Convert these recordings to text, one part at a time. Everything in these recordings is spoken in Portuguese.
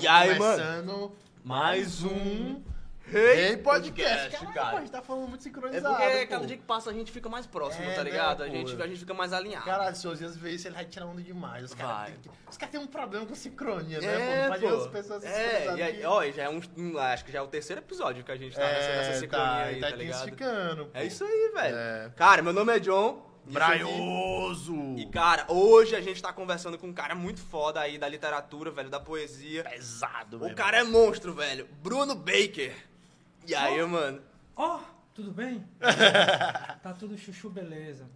E aí, mano? Mais um Rei Podcast. Caralho, cara. a gente tá falando muito É sincronizado. porque pô. cada dia que passa a gente fica mais próximo, É, tá né, ligado? a, pô? gente, a gente fica mais alinhado. Caralho, se ver isso, ele vai tirar onda demais. Os caras têm, têm um problema com sincronia, né? É, pô, pode pô. as pessoas É, e aí, ó, já é um, acho que já é o terceiro episódio que a gente tá nessa, nessa sincronia tá, aí, tá tá ligado? É isso aí, velho. É. Cara, meu nome é John. Braioso! E, cara, hoje a gente tá conversando com um cara muito foda aí da literatura, velho, da poesia. Pesado, O velho. cara é monstro, velho. Bruno Baker. E aí, mano? Ó, tudo bem? tá tudo chuchu, beleza.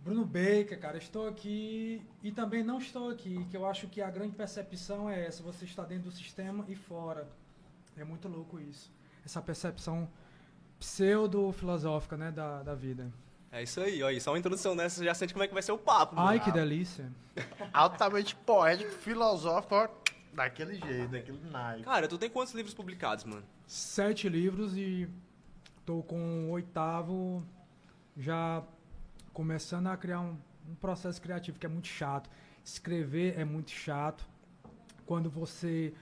Bruno Baker, cara, estou aqui e também não estou aqui, que eu acho que a grande percepção é essa, você está dentro do sistema e fora. É muito louco isso. Essa percepção pseudo-filosófica, né, da, da vida. É isso aí, ó. E só uma introdução nessa, você já sente como é que vai ser o papo. Ai, mano. que delícia. Altamente poético, filosófico, ó, daquele jeito, daquele naipe. Cara, tu tem quantos livros publicados, mano? Sete livros e tô com o oitavo já começando a criar um, um processo criativo que é muito chato. Escrever é muito chato. Quando você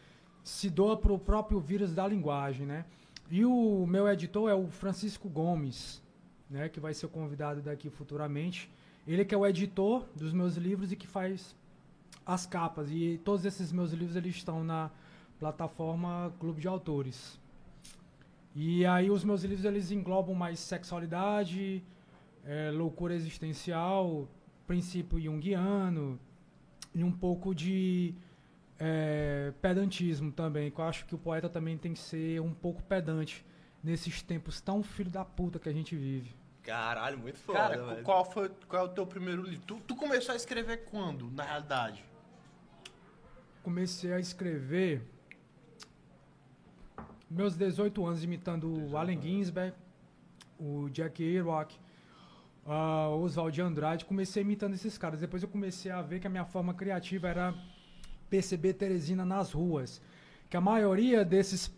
se doa pro próprio vírus da linguagem, né? E o meu editor é o Francisco Gomes, né? Que vai ser convidado daqui futuramente. Ele que é o editor dos meus livros e que faz as capas. E todos esses meus livros eles estão na plataforma Clube de Autores. E aí os meus livros eles englobam mais sexualidade, eh, loucura existencial, princípio junguiano e um pouco de eh, pedantismo também, que eu acho que o poeta também tem que ser um pouco pedante nesses tempos tão filho da puta que a gente vive. Caralho, muito foda, Cara, velho. qual, foi, qual é o teu primeiro livro? Tu, tu começou a escrever quando, na realidade? Comecei a escrever meus 18 anos imitando o Allen Ginsberg, o Jack Kerouac, o Oswald de Andrade. Comecei imitando esses caras. Depois eu comecei a ver que a minha forma criativa era perceber Teresina nas ruas. Que a maioria desses,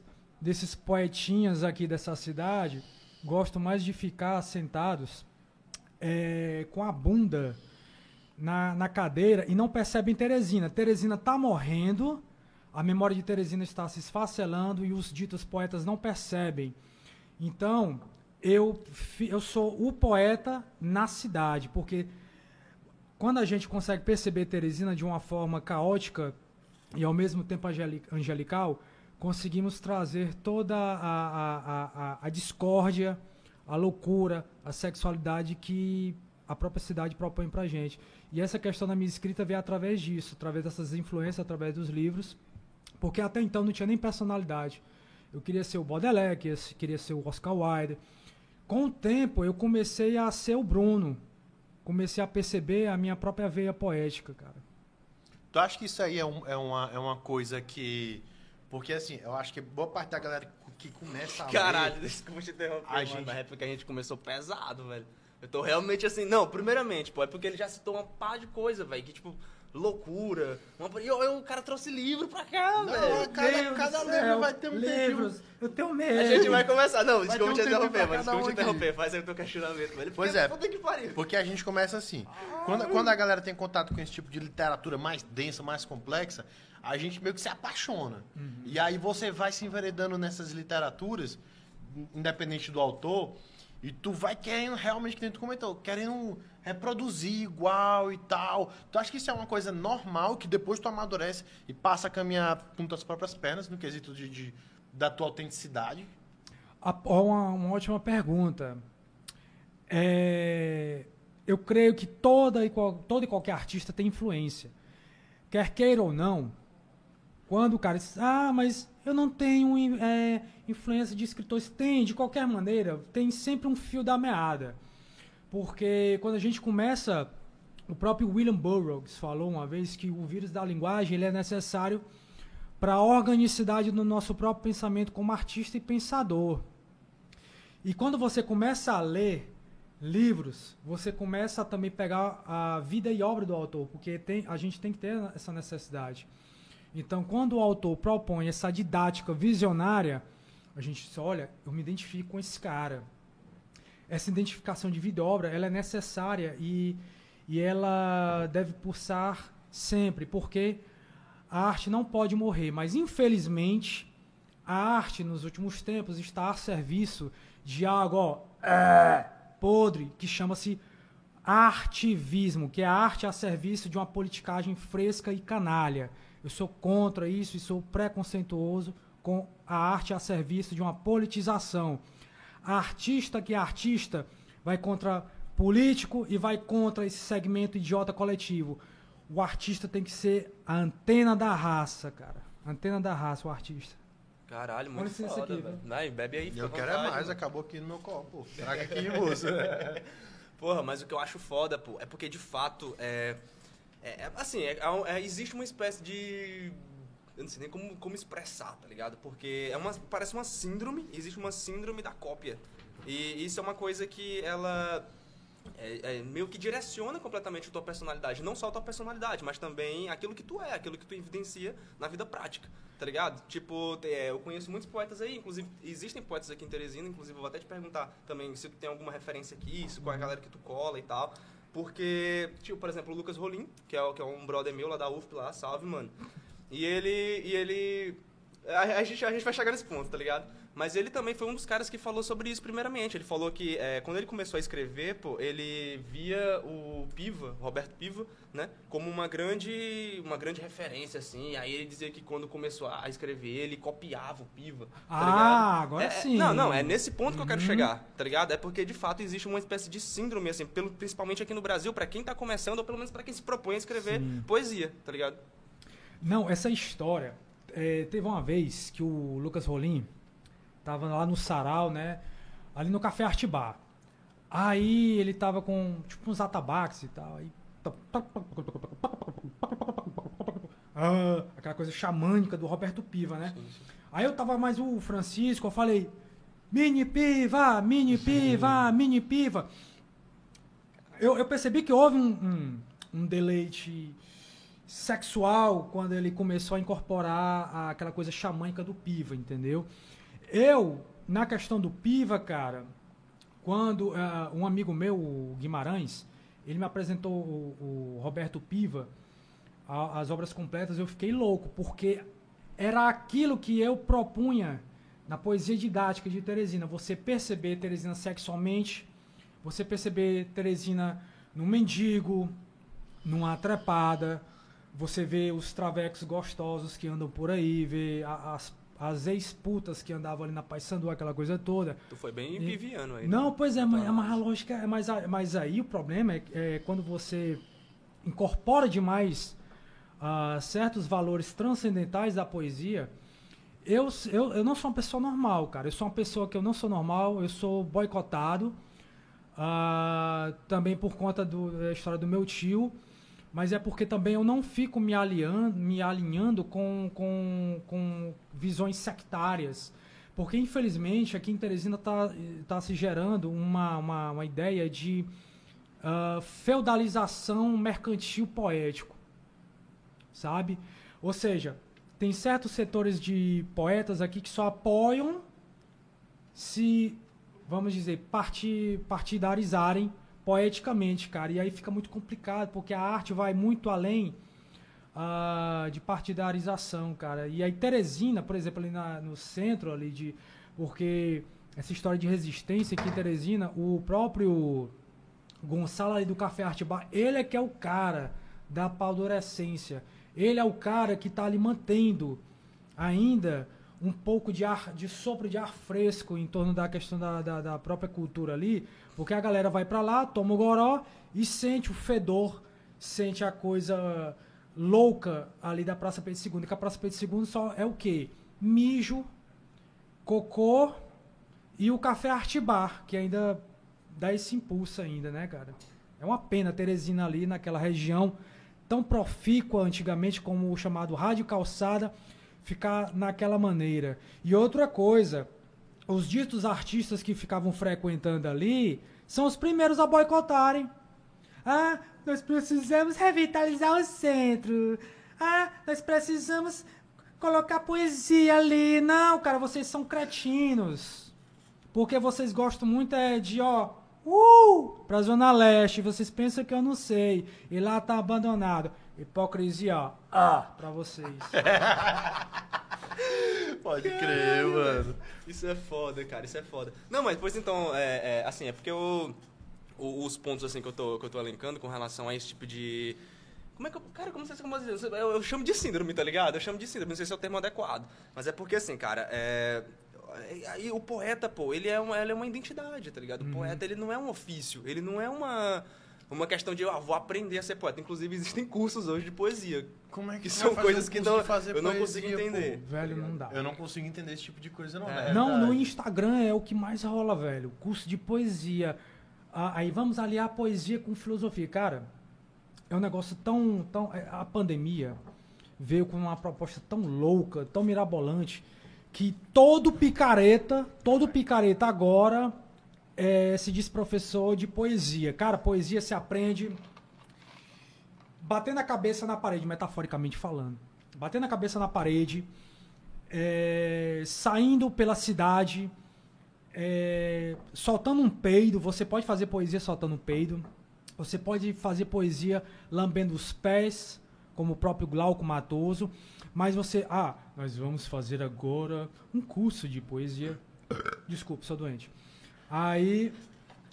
desses poetinhas aqui dessa cidade gostam mais de ficar sentados eh, com a bunda na, na cadeira e não percebem Teresina. Teresina está morrendo, a memória de Teresina está se esfacelando e os ditos poetas não percebem. Então, eu, eu sou o poeta na cidade, porque quando a gente consegue perceber Teresina de uma forma caótica e ao mesmo tempo angeli- angelical, conseguimos trazer toda a, a, a, a, discórdia, a loucura, a sexualidade que a própria cidade propõe pra gente. E essa questão da minha escrita veio através disso, através dessas influências, através dos livros, porque até então não tinha nem personalidade. Eu queria ser o Baudelaire, queria ser o Oscar Wilde. Com o tempo, eu comecei a ser o Bruno. Comecei a perceber a minha própria veia poética, cara. Tu acha que isso aí é, um- é uma, é uma coisa que... Porque, assim, eu acho que boa parte da galera que começa a Caralho, ler... desculpa te interromper, A mano. gente- Na época que a gente começou pesado, velho. Eu tô realmente assim. Não, primeiramente, pô, é porque ele já citou uma pá de coisa, velho. Que tipo, loucura. Uma... E eu- eu- o cara trouxe livro pra cá, Não, velho. cada, Deus cada do livro céu, vai ter um livros. tempinho. Eu tenho medo. A gente vai começar. Não, Vai desculpa te um interromper, mas desculpa um te interromper. Faz aí o teu questionamento, velho. Pois é. Puta que pariu. Porque a gente começa assim. Quando, quando a galera tem contato com esse tipo de literatura mais densa, mais complexa, a gente meio que se apaixona. E aí você vai se enveredando nessas literaturas, independente do autor, e tu vai querendo realmente, que tu comentou, querendo reproduzir igual e tal. Tu acha que isso é uma coisa normal, que depois tu amadurece e passa a caminhar com tuas próprias pernas, no quesito de, de- da tua autenticidade? Uma, uma ótima pergunta. É, eu creio que toda e, qual- todo e qualquer artista tem influência. Quer queira ou não, quando o cara diz, ah, mas eu não tenho é, influência de escritores, tem, de qualquer maneira, tem sempre um fio da meada. Porque quando a gente começa, o próprio William Burroughs falou uma vez que o vírus da linguagem ele é necessário para a organicidade do nosso próprio pensamento como artista e pensador. E quando você começa a ler livros, você começa a também pegar a vida e obra do autor, porque tem, a gente tem que ter essa necessidade. Então, quando o autor propõe essa didática visionária, a gente diz, olha, eu me identifico com esse cara. Essa identificação de vida e obra, ela é necessária e, e ela deve pulsar sempre, porque a arte não pode morrer, mas infelizmente a arte nos últimos tempos está a serviço de algo ó, é, podre que chama-se artivismo, que é a arte a serviço de uma politicagem fresca e canalha. Eu sou contra isso e sou preconceituoso com a arte a serviço de uma politização. A artista que é artista vai contra político e vai contra esse segmento idiota coletivo. O artista tem que ser a antena da raça, cara. Antena da raça, o artista. Caralho, muito licença foda, aqui, velho. Vai, bebe aí, fica Eu quero é vontade, mais, mano. acabou aqui no meu copo. Traga aqui, moça. Porra, mas o que eu acho foda, pô, é porque de fato é. É- é- assim, é- é é- existe uma espécie de. Eu não sei nem como, como expressar, tá ligado? Porque é uma, parece uma síndrome, existe uma síndrome da cópia. E isso é uma coisa que ela. é- é meio que direciona completamente a tua personalidade. Não só a tua personalidade, mas também aquilo que tu é, aquilo que tu evidencia na vida prática, tá ligado? Tipo, é, eu conheço muitos poetas aí, inclusive existem poetas aqui em Teresina, inclusive eu vou até te perguntar também se tu tem alguma referência aqui, se com a galera que tu cola e tal. Porque, tipo, por exemplo, o Lucas Rolim, que é, que é um brother meu lá da UFP lá, salve, mano. E ele. E ele. A, a gente, a gente vai chegar nesse ponto, tá ligado? Mas ele também foi um dos caras que falou sobre isso primeiramente. Ele falou que é, quando ele começou a escrever, pô, ele via o Piva, Roberto Piva, né, como uma grande, uma grande referência, assim. Aí ele dizia que quando começou a escrever, ele copiava o Piva. Tá Ah, agora É, é, sim. Não, não, é nesse ponto que eu quero Uhum. chegar, tá ligado? É porque de fato existe uma espécie de síndrome, assim, pelo, principalmente aqui no Brasil, pra quem tá começando, ou pelo menos pra quem se propõe a escrever Sim. poesia, tá ligado? Não, essa história. é, teve uma vez que o Lucas Rolim tava lá no sarau, né? Ali no Café Arte Bar. Aí ele tava com tipo uns atabaques e tal. Aí, Ah, aquela coisa xamânica do Roberto Piva, né? Aí eu tava mais o Francisco, eu falei: Mini Piva, Mini Piva, Mini Piva. Eu, eu percebi que houve um, um, um deleite sexual quando ele começou a incorporar a- aquela coisa xamânica do Piva, entendeu? Eu, na questão do Piva, cara, quando ah, um amigo meu, o Guimarães, ele me apresentou o, o Roberto Piva, a- as obras completas, eu fiquei louco, porque era aquilo que eu propunha na poesia didática de Teresina, você perceber Teresina sexualmente, você perceber Teresina num mendigo, numa trepada, você vê os travecos gostosos que andam por aí, vê as, as ex-putas que andavam ali na Paysandu, aquela coisa toda. Tu foi bem E- piviano aí. Não, né? pois é, mas, é mas a lógica é mas, a- mas aí o problema é, é quando você incorpora demais ah, certos valores transcendentais da poesia. Eu, eu, eu não sou uma pessoa normal, cara. Eu sou uma pessoa que eu não sou normal, eu sou boicotado. ah, também por conta do- da história do meu tio. Mas é porque também eu não fico me alinhando, me alinhando com, com, com visões sectárias. Porque, infelizmente, aqui em Teresina está tá se gerando uma, uma, uma ideia de ah, feudalização mercantil poético. Sabe? Ou seja, tem certos setores de poetas aqui que só apoiam se, vamos dizer, parti, partidarizarem poeticamente, cara. E aí fica muito complicado, porque a arte vai muito além ah, de partidarização, cara. E aí Teresina, por exemplo, ali na- no centro ali de... Porque essa história de resistência aqui em Teresina, o próprio Gonçalo ali do Café Arte Bar, ele é que é o cara da paldorescência. Ele é o cara que está ali mantendo ainda um pouco de ar, de sopro de ar fresco em torno da questão da, da, da própria cultura ali, porque a galera vai para lá, toma o goró e sente o fedor, sente a coisa louca ali da Praça Pedro II, que a Praça Pedro II só é o quê? Mijo, cocô e o Café Arte Bar, que ainda dá esse impulso ainda, né, cara? É uma pena Teresina ali naquela região tão profícua antigamente como o chamado Rádio Calçada ficar naquela maneira. E outra coisa, os ditos artistas que ficavam frequentando ali são os primeiros a boicotarem. Ah, nós precisamos revitalizar o centro. Ah, nós precisamos colocar poesia ali. Não, cara, vocês são cretinos. Porque vocês gostam muito é de, ó, uh, pra Zona Leste. Vocês pensam que eu não sei. E lá tá abandonado. Hipocrisia, ah, pra vocês. Pode crer, mano. Isso é foda, cara, isso é foda. Não, mas depois então, é, é, assim, é porque eu, o- os pontos assim que eu, tô, que eu tô elencando com relação a esse tipo de. Como é que eu. Cara, como eu posso dizer? Eu, eu chamo de síndrome, tá ligado? Eu chamo de síndrome, não sei se é o termo adequado. Mas é porque, assim, cara, é. Aí o poeta, pô, ele é uma, ele é uma identidade, tá ligado? O poeta, ele não é um ofício, ele não é uma. Uma questão de, ah, vou aprender a ser poeta. Inclusive, existem cursos hoje de poesia. Como é que Que são coisas um que não- eu não poesia, consigo entender. pô? Velho, não dá. Eu não consigo entender esse tipo de coisa, não. É. É Não, no. Instagram é o que mais rola, velho. Curso de poesia. Ah, aí vamos aliar a poesia com filosofia. Cara, é um negócio tão. tão é, a pandemia veio com uma proposta tão louca, tão mirabolante, que todo picareta, todo picareta agora é, se diz professor de poesia. Cara, poesia se aprende batendo a cabeça na parede, metaforicamente falando. Batendo a cabeça na parede, é, saindo pela cidade, é, soltando um peido. Você pode fazer poesia soltando um peido. Você pode fazer poesia lambendo os pés, como o próprio Glauco Matoso. Mas você. Ah, nós vamos fazer agora um curso de poesia. Desculpe, sou doente. Aí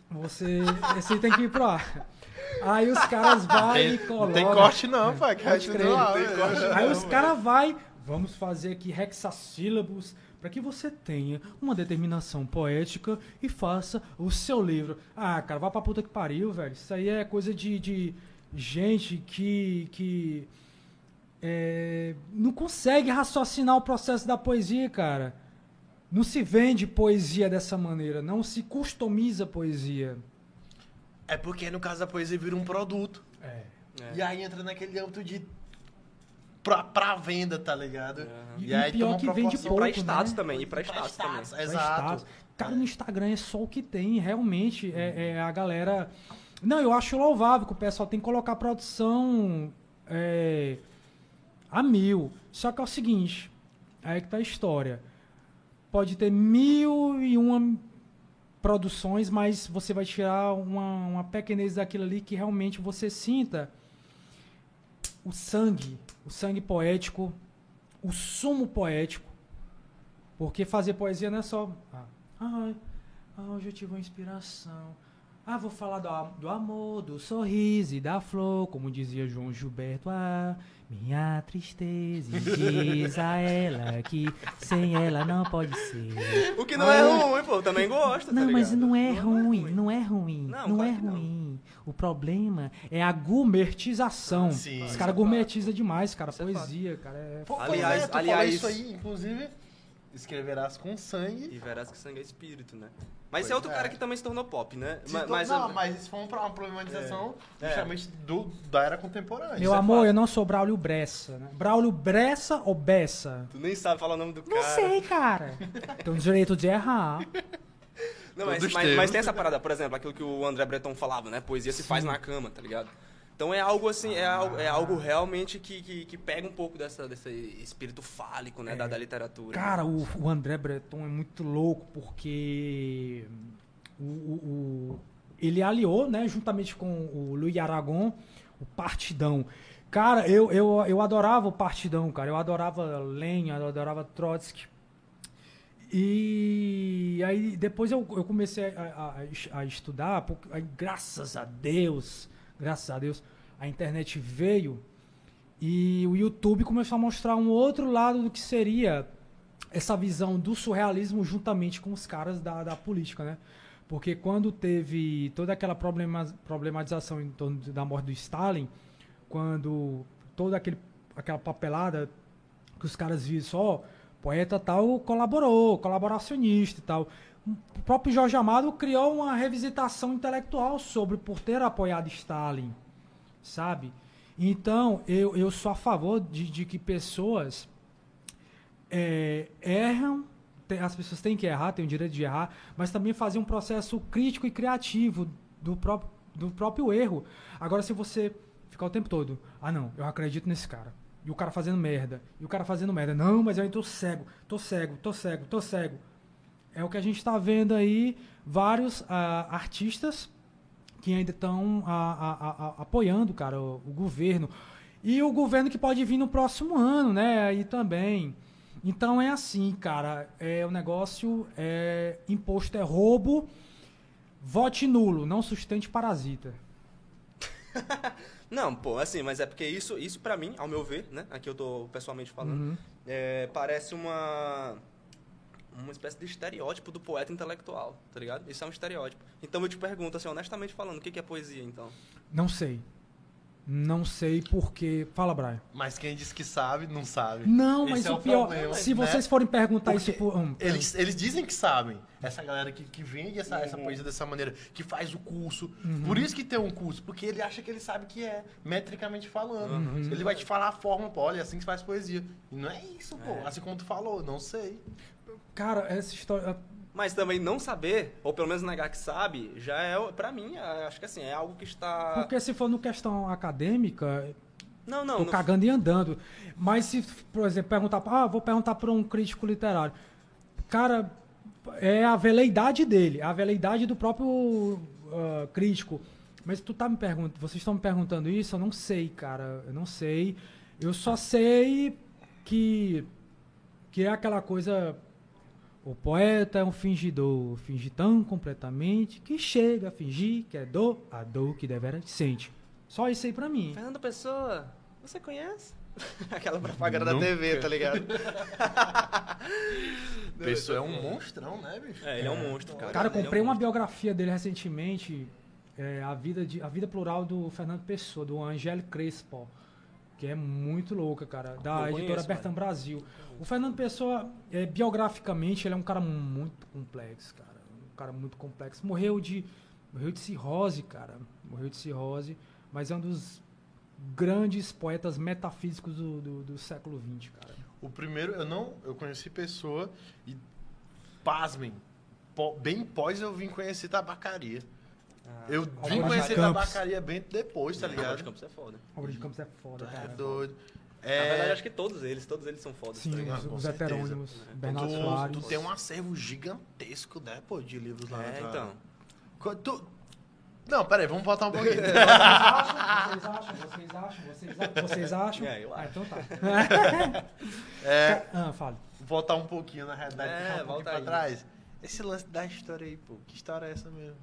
você. Você tem que ir pro ar. Aí os caras vão e Tem, colocam. não tem corte não, pai. Que Pode crer. lá, Tem corte Aí os caras vai, vamos fazer aqui hexassílabos para que você tenha uma determinação poética e faça o seu livro. Ah, cara, vai pra puta que pariu, velho. Isso aí é coisa de, de gente que, que é, não consegue raciocinar o processo da poesia, cara. Não se vende poesia dessa maneira, não se customiza poesia. É porque no caso da poesia vira um produto. É. É. E aí entra naquele âmbito de pra, pra venda, tá ligado? Aham. E- E aí pior toma que vende E pra pouco, status né? também, e pra Pra status também. status, Exato. status. Cara, no Instagram é só o que tem, realmente. É, é a galera. Não, eu acho louvável que o pessoal tem que colocar a produção é, a mil. Só que é o seguinte: aí que tá a história. Pode ter mil e uma produções, mas você vai tirar uma, uma pequenez daquilo ali que realmente você sinta o sangue, o sangue poético, o sumo poético. Porque fazer poesia não é só. Ah, ah, hoje eu tive uma inspiração. Ah, vou falar do, do amor, do sorriso e da flor, como dizia João Gilberto. Ah, minha tristeza e diz a ela que sem ela não pode ser. O que não é ruim, pô, eu também gosto, tá Não, mas ligado? não é ruim, não é ruim, Não, não, claro é que não. ruim. O problema é a gourmetização. Sim. Os caras é gourmetizam demais, cara. Isso é Poesia, cara. É... Aliás- é, tu aliás- falou isso aí, inclusive, escreverás com sangue. E verás que sangue é espírito, né? Mas Pois esse é outro é. cara que também se tornou pop, né? Se Ma- to- mas, não, mas isso foi um- uma problematização É. justamente do, da era contemporânea. Meu é amor, eu não sou Braulio Bressa. Né? Braulio Bressa ou Bessa? Tu nem sabe falar o nome do Não cara. sei, cara. Tenho o direito de errar. Não, mas, mas, mas tem essa parada, por exemplo, aquilo que o André Breton falava, né? Poesia se faz na cama, tá ligado? Então é algo assim, é, algo, é algo realmente que, que, que pega um pouco dessa, desse espírito fálico, né? Da, da literatura. Cara, o, o André Breton é muito louco porque o- o- ele aliou, né, juntamente com o Luiz Aragon, o Partidão. Cara, eu, eu, eu adorava o Partidão, cara. Eu adorava Lenin, eu adorava Trotsky. E aí depois eu, eu comecei a, a- a estudar, porque, aí, graças a Deus, graças a Deus, a internet veio e o YouTube começou a mostrar um outro lado do que seria essa visão do surrealismo juntamente com os caras da, da política, né? Porque quando teve toda aquela problema, problematização em torno da morte do Stalin, quando toda aquele, aquela papelada que os caras viram só, poeta tal colaborou, colaboracionista e tal. O próprio Jorge Amado criou uma revisitação intelectual sobre por ter apoiado Stalin, sabe? Então, eu, eu sou a favor de, de que pessoas é, erram, as pessoas têm que errar, têm o direito de errar, mas também fazer um processo crítico e criativo do próprio, do próprio erro. Agora, se você ficar o tempo todo, ah não, eu acredito nesse cara, e o cara fazendo merda, e o cara fazendo merda, não, mas eu ainda tô cego, tô cego, tô cego, tô cego. É o que a gente está vendo aí, vários ah, artistas que ainda estão apoiando, cara, o, o governo. E o governo que pode vir no próximo ano, né? Aí também. Então é assim, cara. É o negócio é imposto é roubo. Vote nulo, não sustente parasita. Não, pô, assim, mas é porque isso, isso para mim, ao meu ver, né? Aqui eu tô pessoalmente falando, Uhum. é, parece uma uma espécie de estereótipo do poeta intelectual, tá ligado? Isso é um estereótipo. Então eu te pergunto, assim, honestamente falando, o que é poesia, então? Não sei. Não sei porque. Fala, Brian. Mas quem diz que sabe, não sabe. Não, Esse mas é o pior. problema, se né? vocês forem perguntar Porque isso por. hum, Eles, eles dizem que sabem. Essa galera que, que vende essa, essa Uhum. poesia dessa maneira, que faz o curso. Uhum. Por isso que tem um curso, porque ele acha que ele sabe que é, metricamente falando. Uhum. Ele vai te falar a forma, pô, olha, é assim que se faz poesia. E não é isso, pô. É. Assim como tu falou, não sei. Cara, essa história. Mas também não saber, ou pelo menos negar que sabe, já é, pra mim, é, acho que assim, é algo que está... Porque se for no questão acadêmica, Não, não, tô não- cagando e andando. Mas se, por exemplo, perguntar. Ah, vou perguntar para um crítico literário. Cara, é a veleidade dele, a veleidade do próprio ah, crítico. Mas tu tá me perguntando, vocês estão me perguntando isso? Eu não sei, cara. Eu não sei. Eu só sei que que é aquela coisa o poeta é um fingidor, finge tão completamente que chega a fingir que é dor, a dor que devera sente. Só isso aí pra mim. Fernando Pessoa, você conhece? Aquela propaganda da Nunca. TV, tá ligado? Pessoa é um monstrão, né, bicho? É, ele é um monstro, cara. Cara, eu Ele é um comprei uma biografia dele recentemente, é, a, vida de, a Vida Plural do Fernando Pessoa, do Angélio Crespo, que é muito louca, cara, da Não editora conheço, Bertam Brasil. O Fernando Pessoa, é, biograficamente, ele é um cara muito complexo, cara. Um cara muito complexo. Morreu de, morreu de cirrose, cara. Morreu de cirrose, mas é um dos grandes poetas metafísicos do, do, do século XX, cara. O primeiro, eu não, eu conheci pessoa e, pasmem, bem pós eu vim conhecer tabacaria. Ah, Eu vim de conhecer Campos. tabacaria bem depois, tá Álvaro de ligado? Campos é foda. Obra de Campos é foda, É cara. doido. Na verdade, É, acho que todos eles, todos eles são fodas, Sim, tá ligado? os, com os certeza. heterônimos, É. Bernardo tu, Soares. tu tem um acervo gigantesco, né, pô, de livros lá É, então. Tu... Não, peraí, vamos voltar um pouquinho. Vocês acham? Vocês acham? Vocês acham? Vocês acham? É, eu Ah, acho. então tá. É, Ah, fale. voltar um pouquinho, na realidade, É, um volta pra aí. trás. Esse lance da história aí, pô, que história é essa mesmo?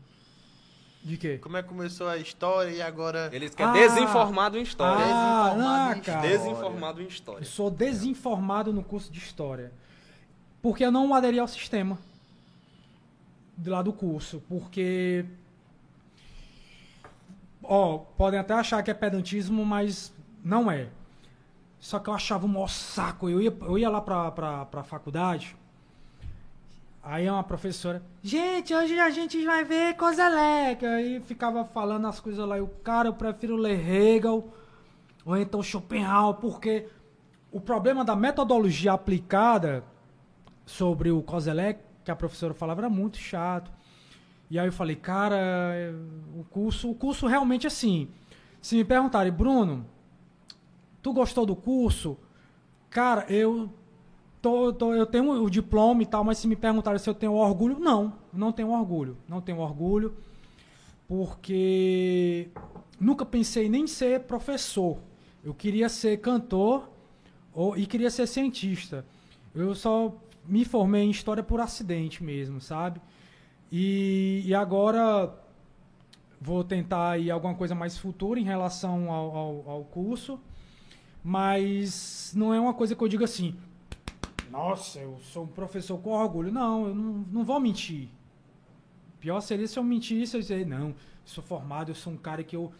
De quê? Como é que começou a história e agora... Eles querem Ah! desinformado em história. Ah, Desinformado não, em cara. Desinformado em Eu história. sou desinformado no curso de História. Porque eu não aderi ao sistema de lá do curso. Porque. Ó, podem até achar que é pedantismo, mas não é. Só que eu achava um maior saco. Eu ia, eu ia lá pra, pra, pra faculdade. Aí uma professora, gente, hoje a gente vai ver Kozeleca. Aí ficava falando as coisas lá. E o cara, eu prefiro ler Hegel ou então Schopenhauer, porque o problema da metodologia aplicada sobre o Kozeleck, que a professora falava, era muito chato. E aí eu falei, cara, é, o curso, o curso realmente assim. Se me perguntarem, Bruno, tu gostou do curso? Cara, eu tô, tô- eu tenho o diploma e tal, mas se me perguntarem se eu tenho orgulho, não, não tenho orgulho, não tenho orgulho, porque nunca pensei nem em ser professor. Eu queria ser cantor ou, e queria ser cientista. Eu só me formei em história por acidente mesmo, sabe? E, e agora vou tentar aí alguma coisa mais futura em relação ao, ao, ao curso, mas não é uma coisa que eu diga assim, nossa, eu sou um professor com orgulho. Não, eu não, não vou mentir. Pior seria se eu mentisse e dizer, não, sou formado, eu sou um cara que eu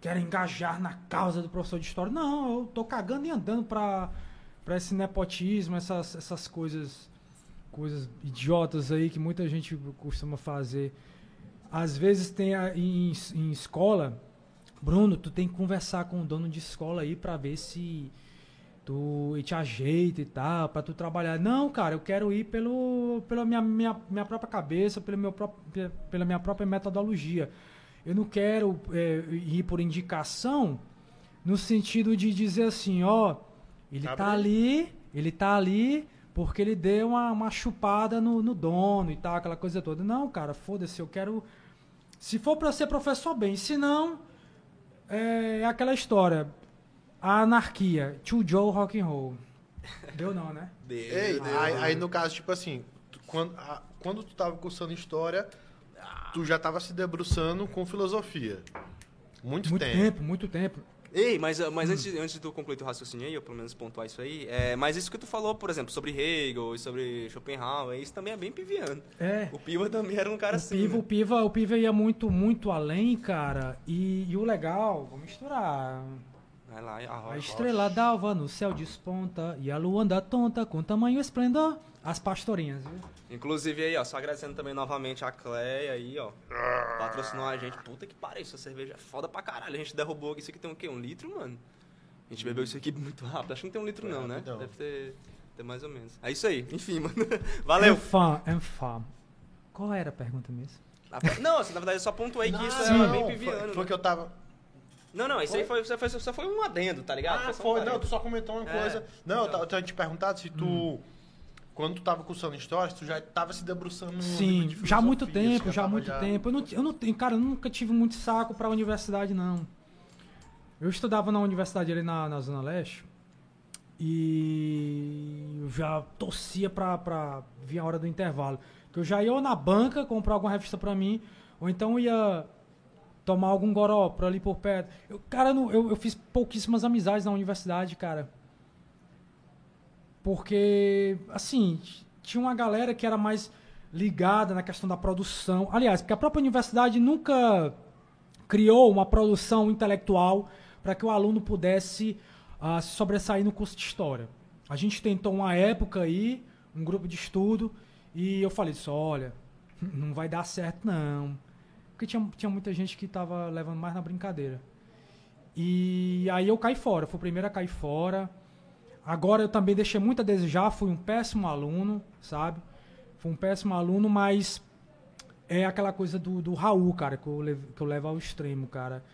quero engajar na causa do professor de história. Não, eu tô cagando e andando pra, pra esse nepotismo, essas, essas coisas, coisas idiotas aí que muita gente costuma fazer. Às vezes tem a- em, em escola, Bruno, tu tem que conversar com o dono de escola aí pra ver se tu te ajeita e tal, pra tu trabalhar. Não, cara, eu quero ir pelo, pela minha, minha, minha própria cabeça, pelo meu próprio, pela minha própria metodologia. Eu não quero é, ir por indicação no sentido de dizer assim, ó, ele Abre tá ali, ele tá ali porque ele deu uma, uma chupada no, no dono e tal, aquela coisa toda. Não, cara, foda-se, eu quero. Se for pra ser professor, bem. Se não, é aquela história. A anarquia. To Joe Rock and Roll. Deu não, né? Deu, Ei, deu. aí, aí no caso, tipo assim, tu- quando, a- quando tu tava cursando história, tu já tava se debruçando com filosofia. Muito, Muito tempo. tempo, muito tempo. Ei, mas, mas Hum. antes, antes de tu concluir teu raciocínio aí, ou pelo menos pontuar isso aí, é, mas isso que tu falou, por exemplo, sobre Hegel e sobre Schopenhauer, isso também é bem piviano. É. O Piva também era um cara o assim. Piva, né? o Piva, o Piva ia muito, muito além, cara. E, e o legal, vou misturar. Vai lá, a A estrela d'alva no céu desponta e a lua anda tonta com tamanho esplendor. As pastorinhas, viu? Inclusive aí, ó, só agradecendo também novamente a Cleia aí, ó. Patrocinou a gente. Puta que pariu, essa cerveja é foda pra caralho. A gente derrubou isso aqui tem o quê? Um litro, mano? A gente bebeu isso aqui muito rápido. Acho que não tem um litro, não, né? Deve ter, ter mais ou menos. É isso aí, enfim, mano. Valeu. Enfam, enfam. Qual era a pergunta mesmo? Não, assim, na verdade eu só pontuei que isso era bem não, piviano. foi, né? foi que eu tava. Não, não, isso aí foi, só, foi, só foi um adendo, tá ligado? Ah, um foi. Não, parênteses. tu só comentou uma É, coisa. Não, eu então. ta- eu tinha te perguntado se tu. Quando tu tava cursando história, tu já tava se debruçando Sim, de já há muito tempo, já há tava muito tempo. Eu não, eu não tenho, cara, eu nunca tive muito saco pra universidade, não. Eu estudava na universidade ali na, na Zona Leste e eu já torcia pra, pra vir a hora do intervalo. Que eu já ia ou na banca comprar alguma revista pra mim, ou então ia tomar algum goró por ali por perto. Eu, cara, não- eu, eu fiz pouquíssimas amizades na universidade, cara. Porque, assim, tinha uma galera que era mais ligada na questão da produção. Aliás, porque a própria universidade nunca criou uma produção intelectual para que o aluno pudesse ah, se sobressair no curso de história. A gente tentou uma época aí, um grupo de estudo, e eu falei isso, olha, não vai dar certo não. Porque tinha, tinha muita gente que estava levando mais na brincadeira. E aí eu caí fora, fui o primeiro a cair fora. Agora eu também deixei muito a desejar, fui um péssimo aluno, sabe? Fui um péssimo aluno, mas é aquela coisa do, do Raul, cara, que eu, levo, que eu levo ao extremo, cara.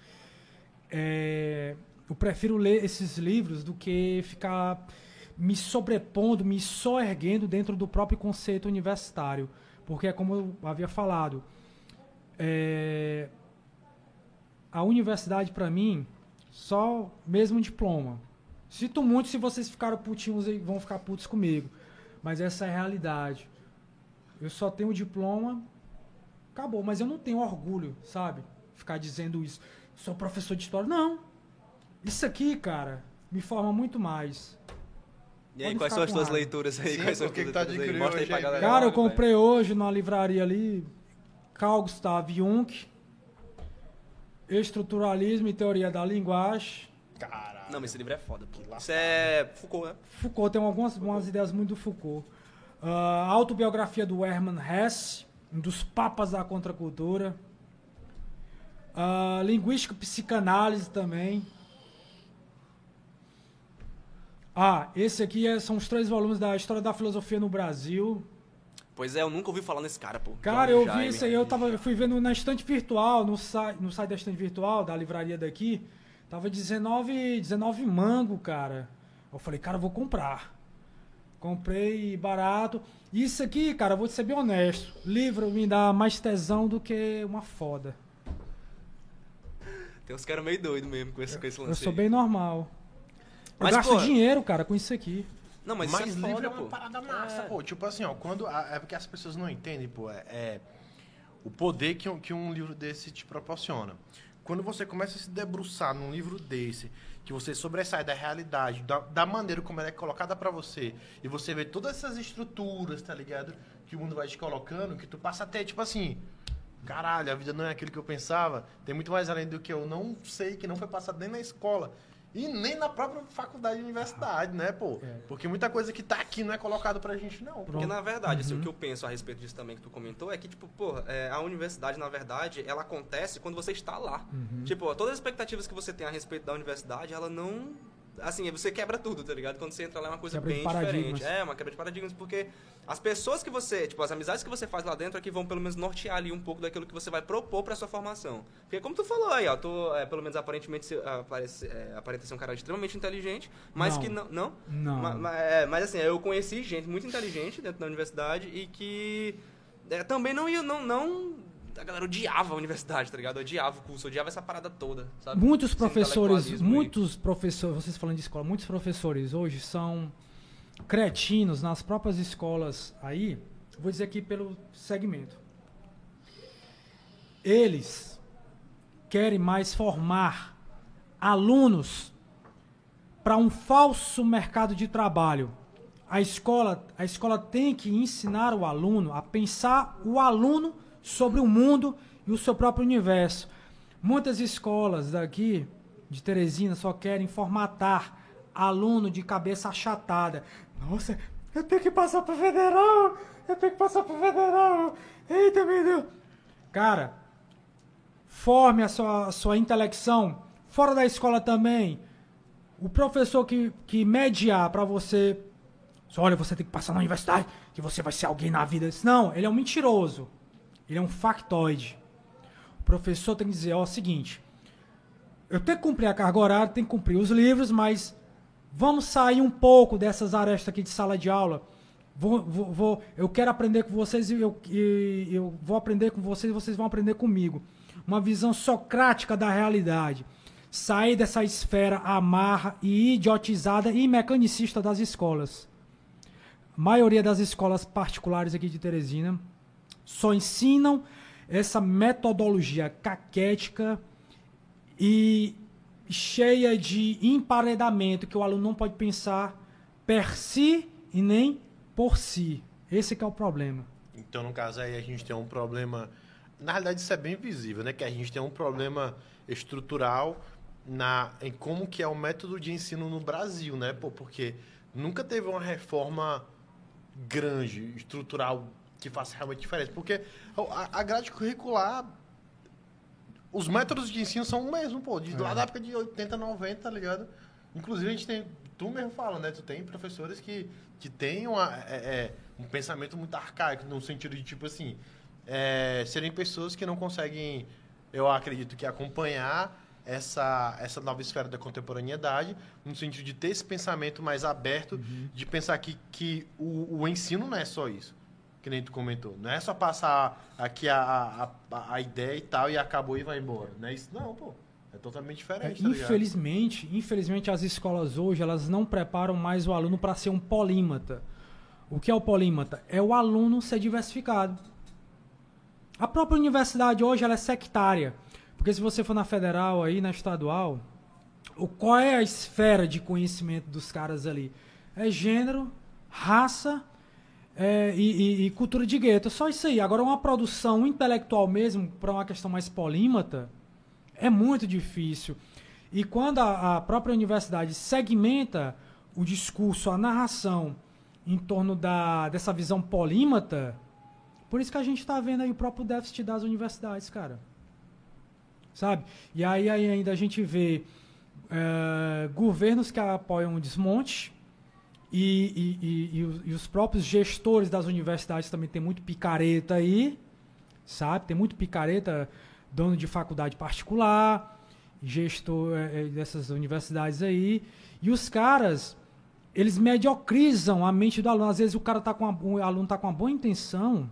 É, eu prefiro ler esses livros do que ficar me sobrepondo, me soerguendo dentro do próprio conceito universitário. Porque é como eu havia falado, é, a universidade para mim só mesmo um diploma. Sinto muito se vocês ficaram putinhos e vão ficar putos comigo, mas essa é a realidade. Eu só tenho o diploma, acabou, mas eu não tenho orgulho, sabe? Ficar dizendo isso. Sou professor de história. Não. Isso aqui, cara, me forma muito mais. E aí, Pode quais são as tuas raiva. leituras aí? Sim, quais são as tá aí? Mostra aí hoje pra galera. Cara, eu comprei hoje na livraria ali Carl Gustav Jung, Estruturalismo e Teoria da Linguagem. Caralho. Não, mas esse livro é foda, pô. Isso é Foucault, né? Foucault tem algumas, algumas ideias muito do Foucault. Ah, autobiografia do Hermann Hesse, um dos papas da contracultura. Ah, linguística e psicanálise também. Ah, esse aqui é- são os três volumes da História da Filosofia no Brasil. Pois é, eu nunca ouvi falar nesse cara, pô. Cara, John eu vi isso aí, eu, tava, eu fui vendo na estante virtual, no, no site da estante virtual, da livraria daqui, tava 19, 19 mango, cara. Eu falei, cara, eu vou comprar. Comprei barato. Isso aqui, cara, eu vou ser bem honesto. Livro me dá mais tesão do que uma foda. Tem uns caras meio doidos mesmo com esse, com esse lance Eu sou aí. bem normal. Eu Mas, gasto pô- dinheiro, cara, com isso aqui. Não, mas, Mas, isso é livro foda, é uma pô. parada massa, pô. Tipo assim, ó, quando. a- É porque as pessoas não entendem, pô. É, é o poder que um, que um livro desse te proporciona. Quando você começa a se debruçar num livro desse, que você sobressai da realidade, da, da maneira como ela é colocada pra você, e você vê todas essas estruturas, tá ligado? Que o mundo vai te colocando, que tu passa até, tipo assim. Caralho, a vida não é aquilo que eu pensava. Tem muito mais além do que eu não sei, que não foi passado nem na escola. E nem na própria faculdade e universidade, né, pô? É. Porque muita coisa que tá aqui não é colocado pra gente, não. Porque Pronto. na verdade, assim, Uhum. o que eu penso a respeito disso também que tu comentou é que, tipo, porra, é, a universidade, na verdade, ela acontece quando você está lá. Uhum. Tipo, todas as expectativas que você tem a respeito da universidade, ela não. Assim, você quebra tudo, tá ligado? Quando você entra lá é uma coisa Quebra bem diferente. É, uma quebra de paradigmas, porque as pessoas que você, tipo, as amizades que você faz lá dentro é que vão pelo menos nortear ali um pouco daquilo que você vai propor pra sua formação. Porque como tu falou aí, ó, tu, é, pelo menos aparentemente se- aparece, é, aparenta ser um cara extremamente inteligente, mas Não. que não. Não? Não. Ma- ma- é, mas assim, eu conheci gente muito inteligente dentro da universidade e que é, também não ia, não, não a galera odiava a universidade, tá ligado? Odiava o curso, odiava essa parada toda, sabe? Muitos Esse professores, aí. muitos professores, vocês falando de escola, muitos professores hoje são cretinos nas próprias escolas aí, vou dizer aqui pelo segmento. Eles querem mais formar alunos para um falso mercado de trabalho. A escola, a escola tem que ensinar o aluno a pensar o aluno sobre o mundo e o seu próprio universo. Muitas escolas daqui de Teresina só querem formatar aluno de cabeça achatada. Nossa, eu tenho que passar pro federal, eu tenho que passar pro federal. Eita, meu Deus. Cara, forme a sua, a sua intelecção fora da escola também. O professor que, que mediar para você, olha, você tem que passar na universidade, que você vai ser alguém na vida. Não, ele é um mentiroso. Ele é um factoide. O professor tem que dizer, ó, o seguinte, eu tenho que cumprir a carga horária, tenho que cumprir os livros, mas vamos sair um pouco dessas arestas aqui de sala de aula. Vou, vou, vou- eu quero aprender com vocês e eu, e eu vou aprender com vocês e vocês vão aprender comigo. Uma visão socrática da realidade. Sair dessa esfera amarra e idiotizada e mecanicista das escolas. A maioria das escolas particulares aqui de Teresina só ensinam essa metodologia caquética e cheia de emparedamento que o aluno não pode pensar per si e nem por si. Esse é o problema. Então, no caso aí, a gente tem um problema. Na realidade, isso é bem visível, né? Que a gente tem um problema estrutural na, em como que é o método de ensino no Brasil, né? Pô, porque nunca teve uma reforma grande, estrutural, que faça realmente diferença. Porque a, a grade curricular, os métodos de ensino são o mesmo, pô. De, Lá da época de 80, 90, tá ligado? Inclusive, a gente tem... Tu mesmo fala, né? Tu tem professores que, que têm uma, é, é, um pensamento muito arcaico, no sentido de, tipo assim, é, serem pessoas que não conseguem, eu acredito que acompanhar essa, essa nova esfera da contemporaneidade, no sentido de ter esse pensamento mais aberto, de pensar que, que o, o ensino não é só isso, que nem tu comentou. Não é só passar aqui a, a, a ideia e tal e acabou e vai embora. Não é isso? Não, pô. É totalmente É, diferente, tá ligado? infelizmente, infelizmente as escolas hoje elas não preparam mais o aluno para ser um polímata. O que é o polímata? É o aluno ser diversificado. A própria universidade hoje ela é sectária, porque se você for na federal aí, na estadual, o qual é a esfera de conhecimento dos caras ali? É gênero, raça é, e, e- e cultura de gueto. Só isso aí. Agora uma produção intelectual mesmo para uma questão mais polímata é muito difícil. E quando a, a própria universidade segmenta o discurso, a narração em torno da, dessa visão polímata, por isso que a gente está vendo aí o próprio déficit das universidades, cara. Sabe? E aí, aí ainda a gente vê eh, governos que apoiam o desmonte e, e- e- e os- os próprios gestores das universidades também tem muito picareta aí, sabe? Tem muito picareta, dono de faculdade particular, gestor eh, eh, dessas universidades aí. E os caras, eles mediocrizam a mente do aluno. Às vezes o cara tá com o aluno tá com uma boa intenção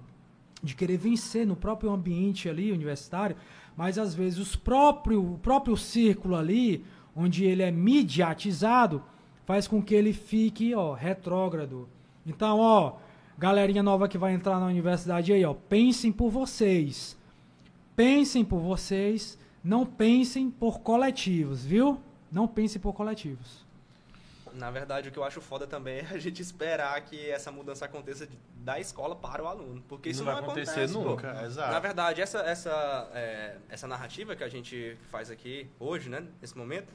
de querer vencer no próprio ambiente ali universitário, mas às vezes os próprio, o próprio círculo ali, onde ele é mediatizado, faz com que ele fique, ó, retrógrado. Então, ó, galerinha nova que vai entrar na universidade aí, ó, pensem por vocês. Pensem por vocês, não pensem por coletivos, viu? Não pensem por coletivos. Na verdade, o que eu acho foda também é a gente esperar que essa mudança aconteça de- da escola para o aluno. Porque isso não não, vai acontecer acontece, pô. nunca, exato. Na verdade, essa, essa, é, essa narrativa que a gente faz aqui hoje, né, nesse momento,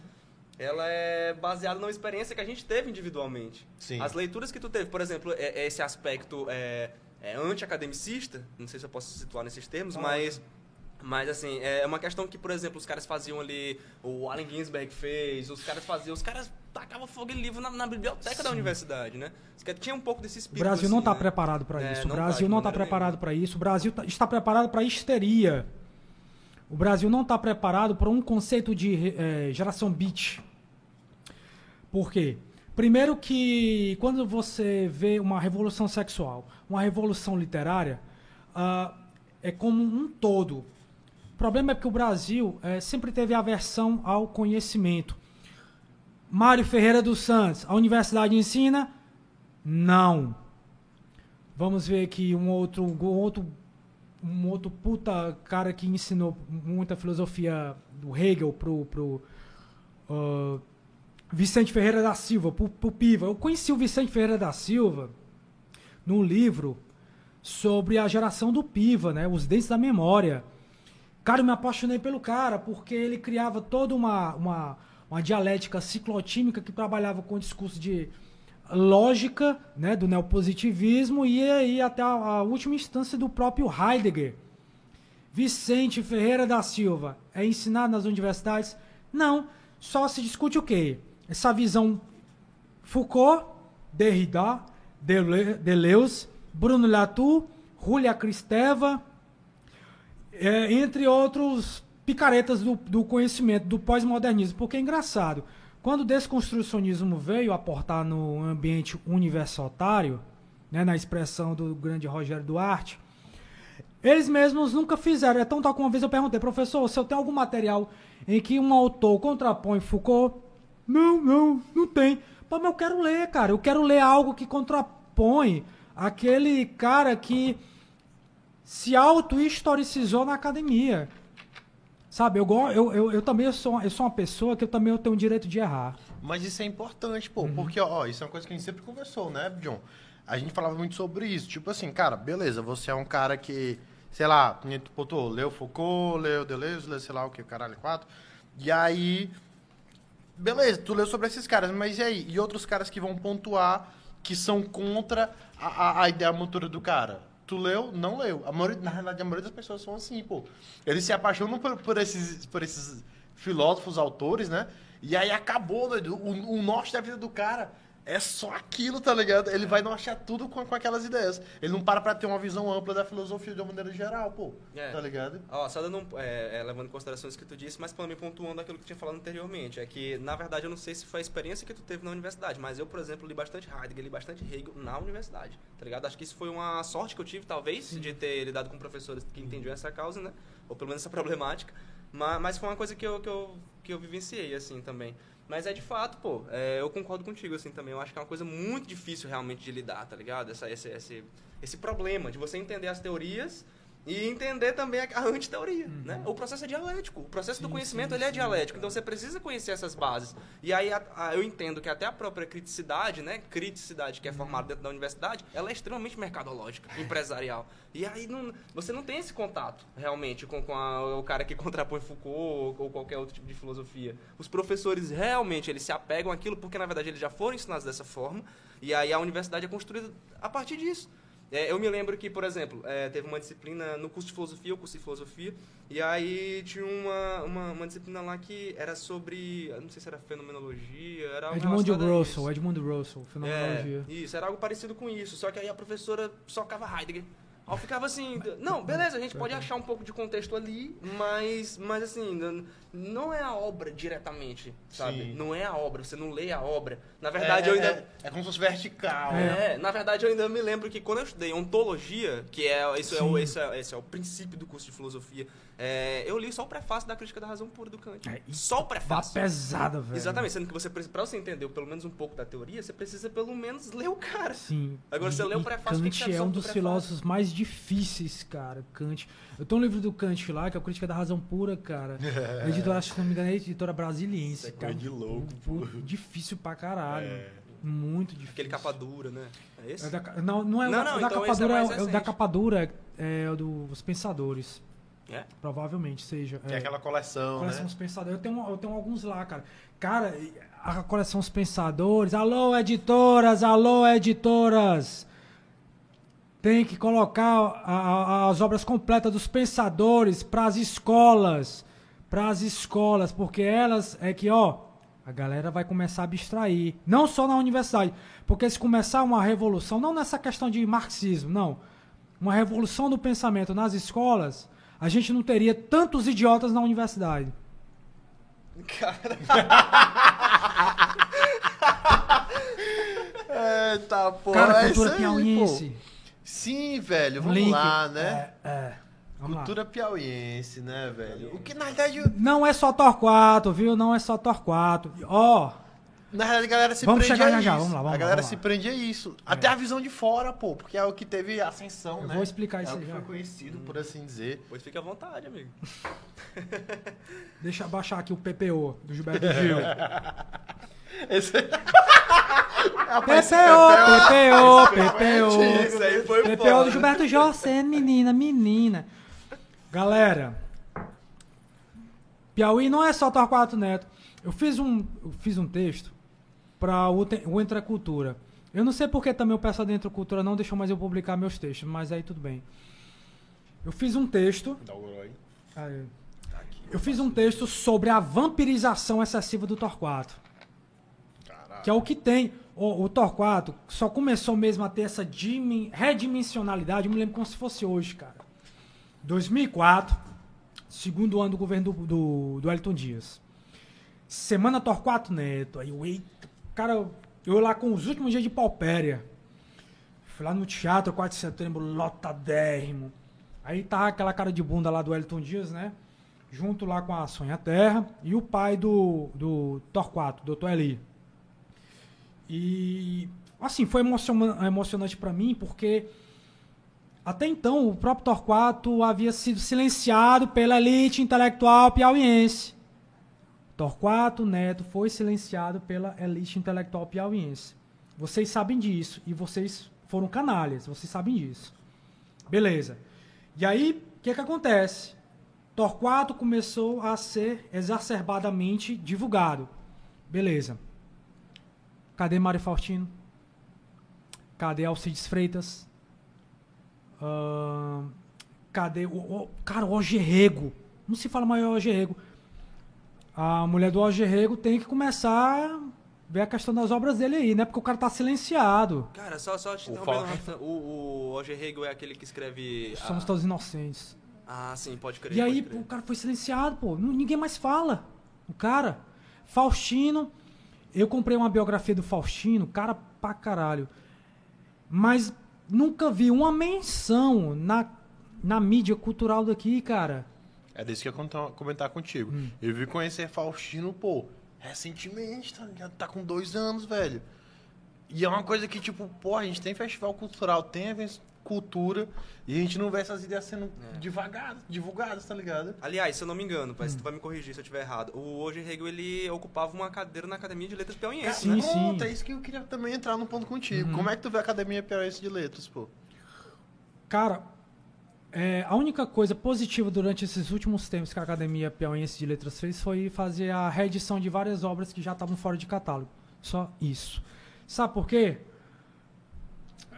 ela é baseada numa experiência que a gente teve individualmente. Sim. As leituras que tu teve, por exemplo, é, é esse aspecto é, é, anti-academicista, não sei se eu posso situar nesses termos, mas... Mas, assim, é uma questão que, por exemplo, os caras faziam ali, o Allen Ginsberg fez, os caras faziam, os caras tacavam fogo em livro na, na biblioteca da universidade, né? Tinham um pouco desse O espírito, Brasil assim, não está né? preparado para É, isso. O tá, Brasil de não está preparado para isso. O Brasil tá- está preparado para histeria. O Brasil não está preparado para um conceito de eh, geração beat. Por quê? Primeiro que quando você vê uma revolução sexual, uma revolução literária, ah, é como um todo. O problema é que o Brasil é, sempre teve aversão ao conhecimento. Mário Ferreira dos Santos, a universidade ensina? Não. Vamos ver aqui um outro, um outro, um outro puta cara que ensinou muita filosofia do Hegel pro, pro uh, Vicente Ferreira da Silva, pro, pro Piva. Eu conheci o Vicente Ferreira da Silva num livro sobre a geração do Piva, né? Os Dentes da Memória. Cara, eu me apaixonei pelo cara, porque ele criava toda uma, uma, uma dialética ciclotímica que trabalhava com o discurso de lógica né, do neopositivismo e aí até a, a, última instância do próprio Heidegger. Vicente Ferreira da Silva é ensinado nas universidades? Não, só se discute o quê? Essa visão Foucault, Derrida, Deleuze, Bruno Latour, Julia Kristeva, é, entre outros picaretas do, do conhecimento, do pós-modernismo. Porque é engraçado, quando o desconstrucionismo veio aportar no ambiente universitário, né, na expressão do grande Rogério Duarte, eles mesmos nunca fizeram. É tão tal que uma vez eu perguntei, professor, se eu tenho algum material em que um autor contrapõe Foucault? Não, não, não tem. Pô, mas eu quero ler, cara. Eu quero ler algo que contrapõe aquele cara que se auto-historicizou na academia. Sabe, eu, eu, eu, eu também sou, eu sou uma pessoa que eu também tenho o direito de errar. Mas isso é importante, pô, uhum. porque, ó, isso é uma coisa que a gente sempre conversou, né, John? A gente falava muito sobre isso. Tipo assim, cara, beleza, você é um cara que, sei lá, botou, leu Foucault, leu Deleuze, leu sei lá o que, caralho, quatro. E aí, beleza, tu leu sobre esses caras, mas e aí? E outros caras que vão pontuar que são contra a, a, a ideia motora do cara? Tu leu? Não leu. A maioria, na realidade, a maioria das pessoas são assim, pô. Eles se apaixonam por, por, esses, por esses filósofos, autores, né? E aí acabou. O, o norte da vida do cara é só aquilo, tá ligado? Ele vai não achar tudo com, com aquelas ideias. Ele não para pra ter uma visão ampla da filosofia de uma maneira geral, pô. É. Tá ligado? Ó, só dando um, é, é, levando em consideração isso que tu disse, mas também pontuando aquilo que tinha falado anteriormente. É que, na verdade, eu não sei se foi a experiência que tu teve na universidade, mas eu, por exemplo, li bastante Heidegger, li bastante Hegel na universidade, tá ligado? Acho que isso foi uma sorte que eu tive, talvez, Sim. de ter lidado com professores que entendiam essa causa, né? Ou pelo menos essa problemática. Mas, mas foi uma coisa que eu, que eu, que eu vivenciei, assim, também. Mas é de fato, pô, é, eu concordo contigo, assim, também. Eu acho que é uma coisa muito difícil realmente de lidar, tá ligado? Essa, esse, esse, esse problema de você entender as teorias e entender também a, a antiteoria, uhum. né? O processo é dialético. O processo sim, do conhecimento, sim, ele é sim, dialético. Então, você precisa conhecer essas bases. E aí, a, a, eu entendo que até a própria criticidade, né? Criticidade que é formada dentro da universidade, ela é extremamente mercadológica, empresarial. E aí, não, você não tem esse contato, realmente, com, com o cara que contrapõe Foucault ou, ou, qualquer outro tipo de filosofia. Os professores, realmente, eles se apegam àquilo porque, na verdade, eles já foram ensinados dessa forma. E aí, a universidade é construída a partir disso. É, eu me lembro que, por exemplo, é, teve uma disciplina no curso de filosofia, eu curso de filosofia, e aí tinha uma, uma, uma, disciplina lá que era sobre, não sei se era fenomenologia, era Edmund Russell, Edmund Russell, fenomenologia. É, isso, era algo parecido com isso, só que aí a professora socava Heidegger. Aí eu ficava assim, não, beleza, a gente pode achar um pouco de contexto ali, mas, mas assim, não é a obra diretamente, sabe? Sim. Não é a obra, você não lê a obra. Na verdade, é, eu ainda. É, é, como se fosse vertical. É, na verdade, eu ainda me lembro que quando eu estudei ontologia, que é, isso é, o, esse é, esse é o princípio do curso de filosofia, é, eu li só o prefácio da crítica da razão pura do Kant. É, só o prefácio. Tá pesada, velho. Exatamente, sendo que você pra você entender pelo menos um pouco da teoria, você precisa pelo menos ler o cara. Sim. Agora, e, você lê o prefácio, Kant é um dos filósofos mais difíceis, cara. Kant. Eu tenho um livro do Kant lá, que é a Crítica da Razão Pura, cara. É. Editora, acho que não me engano, é editora brasiliense. É coisa de louco, pô. Difícil pra caralho. É. Muito difícil. Aquele capa dura, né? É esse? É da, não, não é não, o da, não, da então capa dura, é, o da capa dura é o dos Pensadores. É? Provavelmente seja. Que é, aquela coleção, coleção né? Os Pensadores. Eu tenho, eu tenho alguns lá, cara. Cara, a coleção Os Pensadores. Alô, editoras! Alô, editoras! Tem que colocar a, a, as obras completas dos Pensadores para as escolas. Para as escolas, porque elas é que, ó, a galera vai começar a abstrair. Não só na universidade. Porque se começar uma revolução, não nessa questão de marxismo, não. Uma revolução do pensamento nas escolas, a gente não teria tantos idiotas na universidade. Cara. Eita, pô. Cara, cultura é piauiense. Sim, velho, vamos Link. lá, né? É, é. Vamos lá. Cultura piauiense, né, velho? O que na verdade. Não é só Torquato, viu? Não é só Torquato. Ó, Na verdade, a galera se Vamos prende chegar a já já, isso. vamos lá, vamos a galera vamos se lá. prende a isso. Até a visão de fora, pô, porque é o que teve ascensão, eu né? vou explicar é isso o aí que já. foi conhecido, por assim dizer. Pois fique à vontade, amigo. Deixa eu baixar aqui o PPO do Gilberto Gil. Esse... PPO, PPO, PPO. Aí PPO do Gilberto José, menina, menina. Galera, Piauí não é só Torquato Neto. Eu fiz um, eu fiz um texto para o, o Entre a Cultura. Eu não sei porque também o pessoal da Entre a Cultura não deixou mais eu publicar meus textos, mas aí tudo bem. Eu fiz um texto. Aí. Eu fiz um texto sobre a vampirização excessiva do Torquato. Que é o que tem. O, o Torquato só começou mesmo a ter essa dimen- redimensionalidade, eu me lembro como se fosse hoje, cara. 2004, segundo ano do governo do, do, do Elton Dias. Semana Torquato Neto. Aí eu, eita, cara, eu lá com os últimos dias de paupéria. Fui lá no teatro, 4 de setembro, lotadérrimo. Aí tava aquela cara de bunda lá do Elton Dias, né? Junto lá com a Sonha Terra e o pai do, do Torquato, Dr. Eli. E, assim, foi emociona- emocionante pra mim porque até então o próprio Torquato havia sido silenciado pela elite intelectual piauiense. Torquato Neto foi silenciado pela elite intelectual piauiense. Vocês sabem disso e vocês foram canalhas, vocês sabem disso. Beleza. E aí, o que que acontece? Torquato começou a ser exacerbadamente divulgado. Beleza. Cadê Mário Faustino? Cadê Alcides Freitas? Ahn, cadê o, o- cara, o Ogerrego? Não se fala mais Ogerrego. A mulher do Ogerrego tem que começar a ver a questão das obras dele aí, né? Porque o cara tá silenciado. Cara, só, só te O interrompendo, o, o Roger Rego é aquele que escreve... a- Somos todos inocentes. Ah, sim, pode crer. E aí, pode crer. o cara foi silenciado, pô. Ninguém mais fala. O cara. Faustino. Eu comprei uma biografia do Faustino, cara pra caralho. Mas nunca vi uma menção na, na mídia cultural daqui, cara. É disso que eu ia comentar contigo. Eu vi conhecer Faustino, pô, recentemente, tá ligado? Tá com dois anos, velho. E é uma coisa que, tipo, pô, a gente tem festival cultural, tem eventos cultura, e a gente não vê essas ideias sendo É. divagadas, divulgadas, tá ligado? Aliás, se eu não me engano, parece que tu vai me corrigir se eu estiver errado. O Roger Rego, ele ocupava uma cadeira na Academia de Letras Piauiense, Sim, né? Pronto, sim. é isso que eu queria também entrar no ponto contigo. Uhum. Como é que tu vê a Academia Piauiense de Letras, pô? Cara, é, a única coisa positiva durante esses últimos tempos que a Academia Piauiense de Letras fez foi fazer a reedição de várias obras que já estavam fora de catálogo. Só isso. Sabe por quê?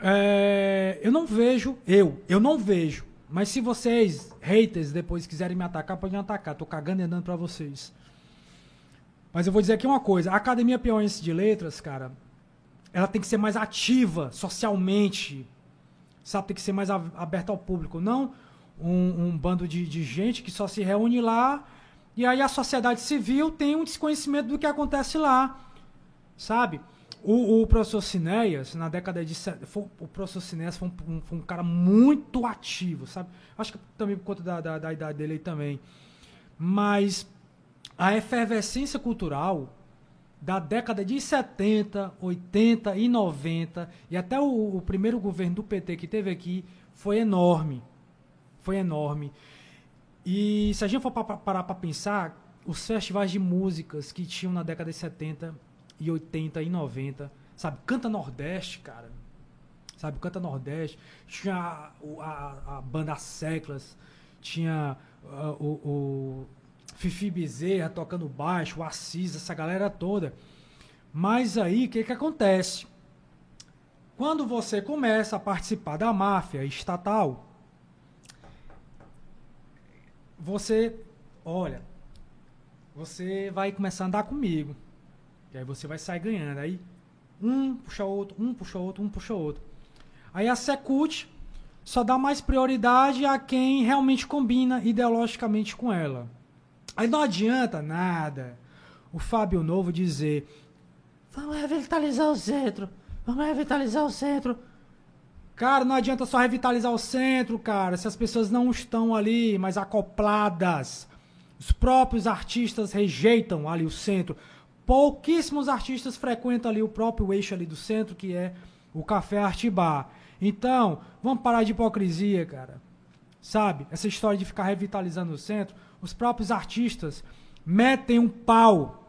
É, eu não vejo, eu, eu não vejo. Mas se vocês, haters, depois quiserem me atacar, podem me atacar. Tô cagando e andando pra vocês. Mas eu vou dizer aqui uma coisa. A Academia Piauiense de Letras, cara, ela tem que ser mais ativa socialmente, sabe, tem que ser mais a- aberto ao público, não um, um bando de, de gente que só se reúne lá e aí a sociedade civil tem um desconhecimento do que acontece lá, sabe? O, o professor Cinéas, na década de... foi- o professor Cinéas foi um, um- foi um cara muito ativo, sabe? Acho que também por conta da, da, da idade dele também. Mas a efervescência cultural da década de 70, 80 e 90 e até o, o primeiro governo do PT que teve aqui foi enorme. Foi enorme. E se a gente for pa- pa- parar para pensar, os festivais de músicas que tinham na década de 70 e 80 e 90, sabe? Canta Nordeste, cara. Sabe? Canta Nordeste. Tinha a, a, a banda Seclas, tinha ah, o, o Fifi Bezerra tocando baixo, o Assis, essa galera toda. Mas aí, o que, que acontece? Quando você começa a participar da máfia estatal, você, olha, você vai começar a andar comigo. E aí você vai sair ganhando. Aí um puxa outro, um puxa outro, um puxa outro. Aí a Secult só dá mais prioridade a quem realmente combina ideologicamente com ela. Aí não adianta nada o Fábio Novo dizer vamos revitalizar o centro, vamos revitalizar o centro. Cara, não adianta só revitalizar o centro, cara, se as pessoas não estão ali mais acopladas. Os próprios artistas rejeitam ali o centro. Pouquíssimos artistas frequentam ali o próprio eixo ali do centro, que é o Café Arte Bar. Então, vamos parar de hipocrisia, cara. Sabe? Essa história de ficar revitalizando o centro. Os próprios artistas metem um pau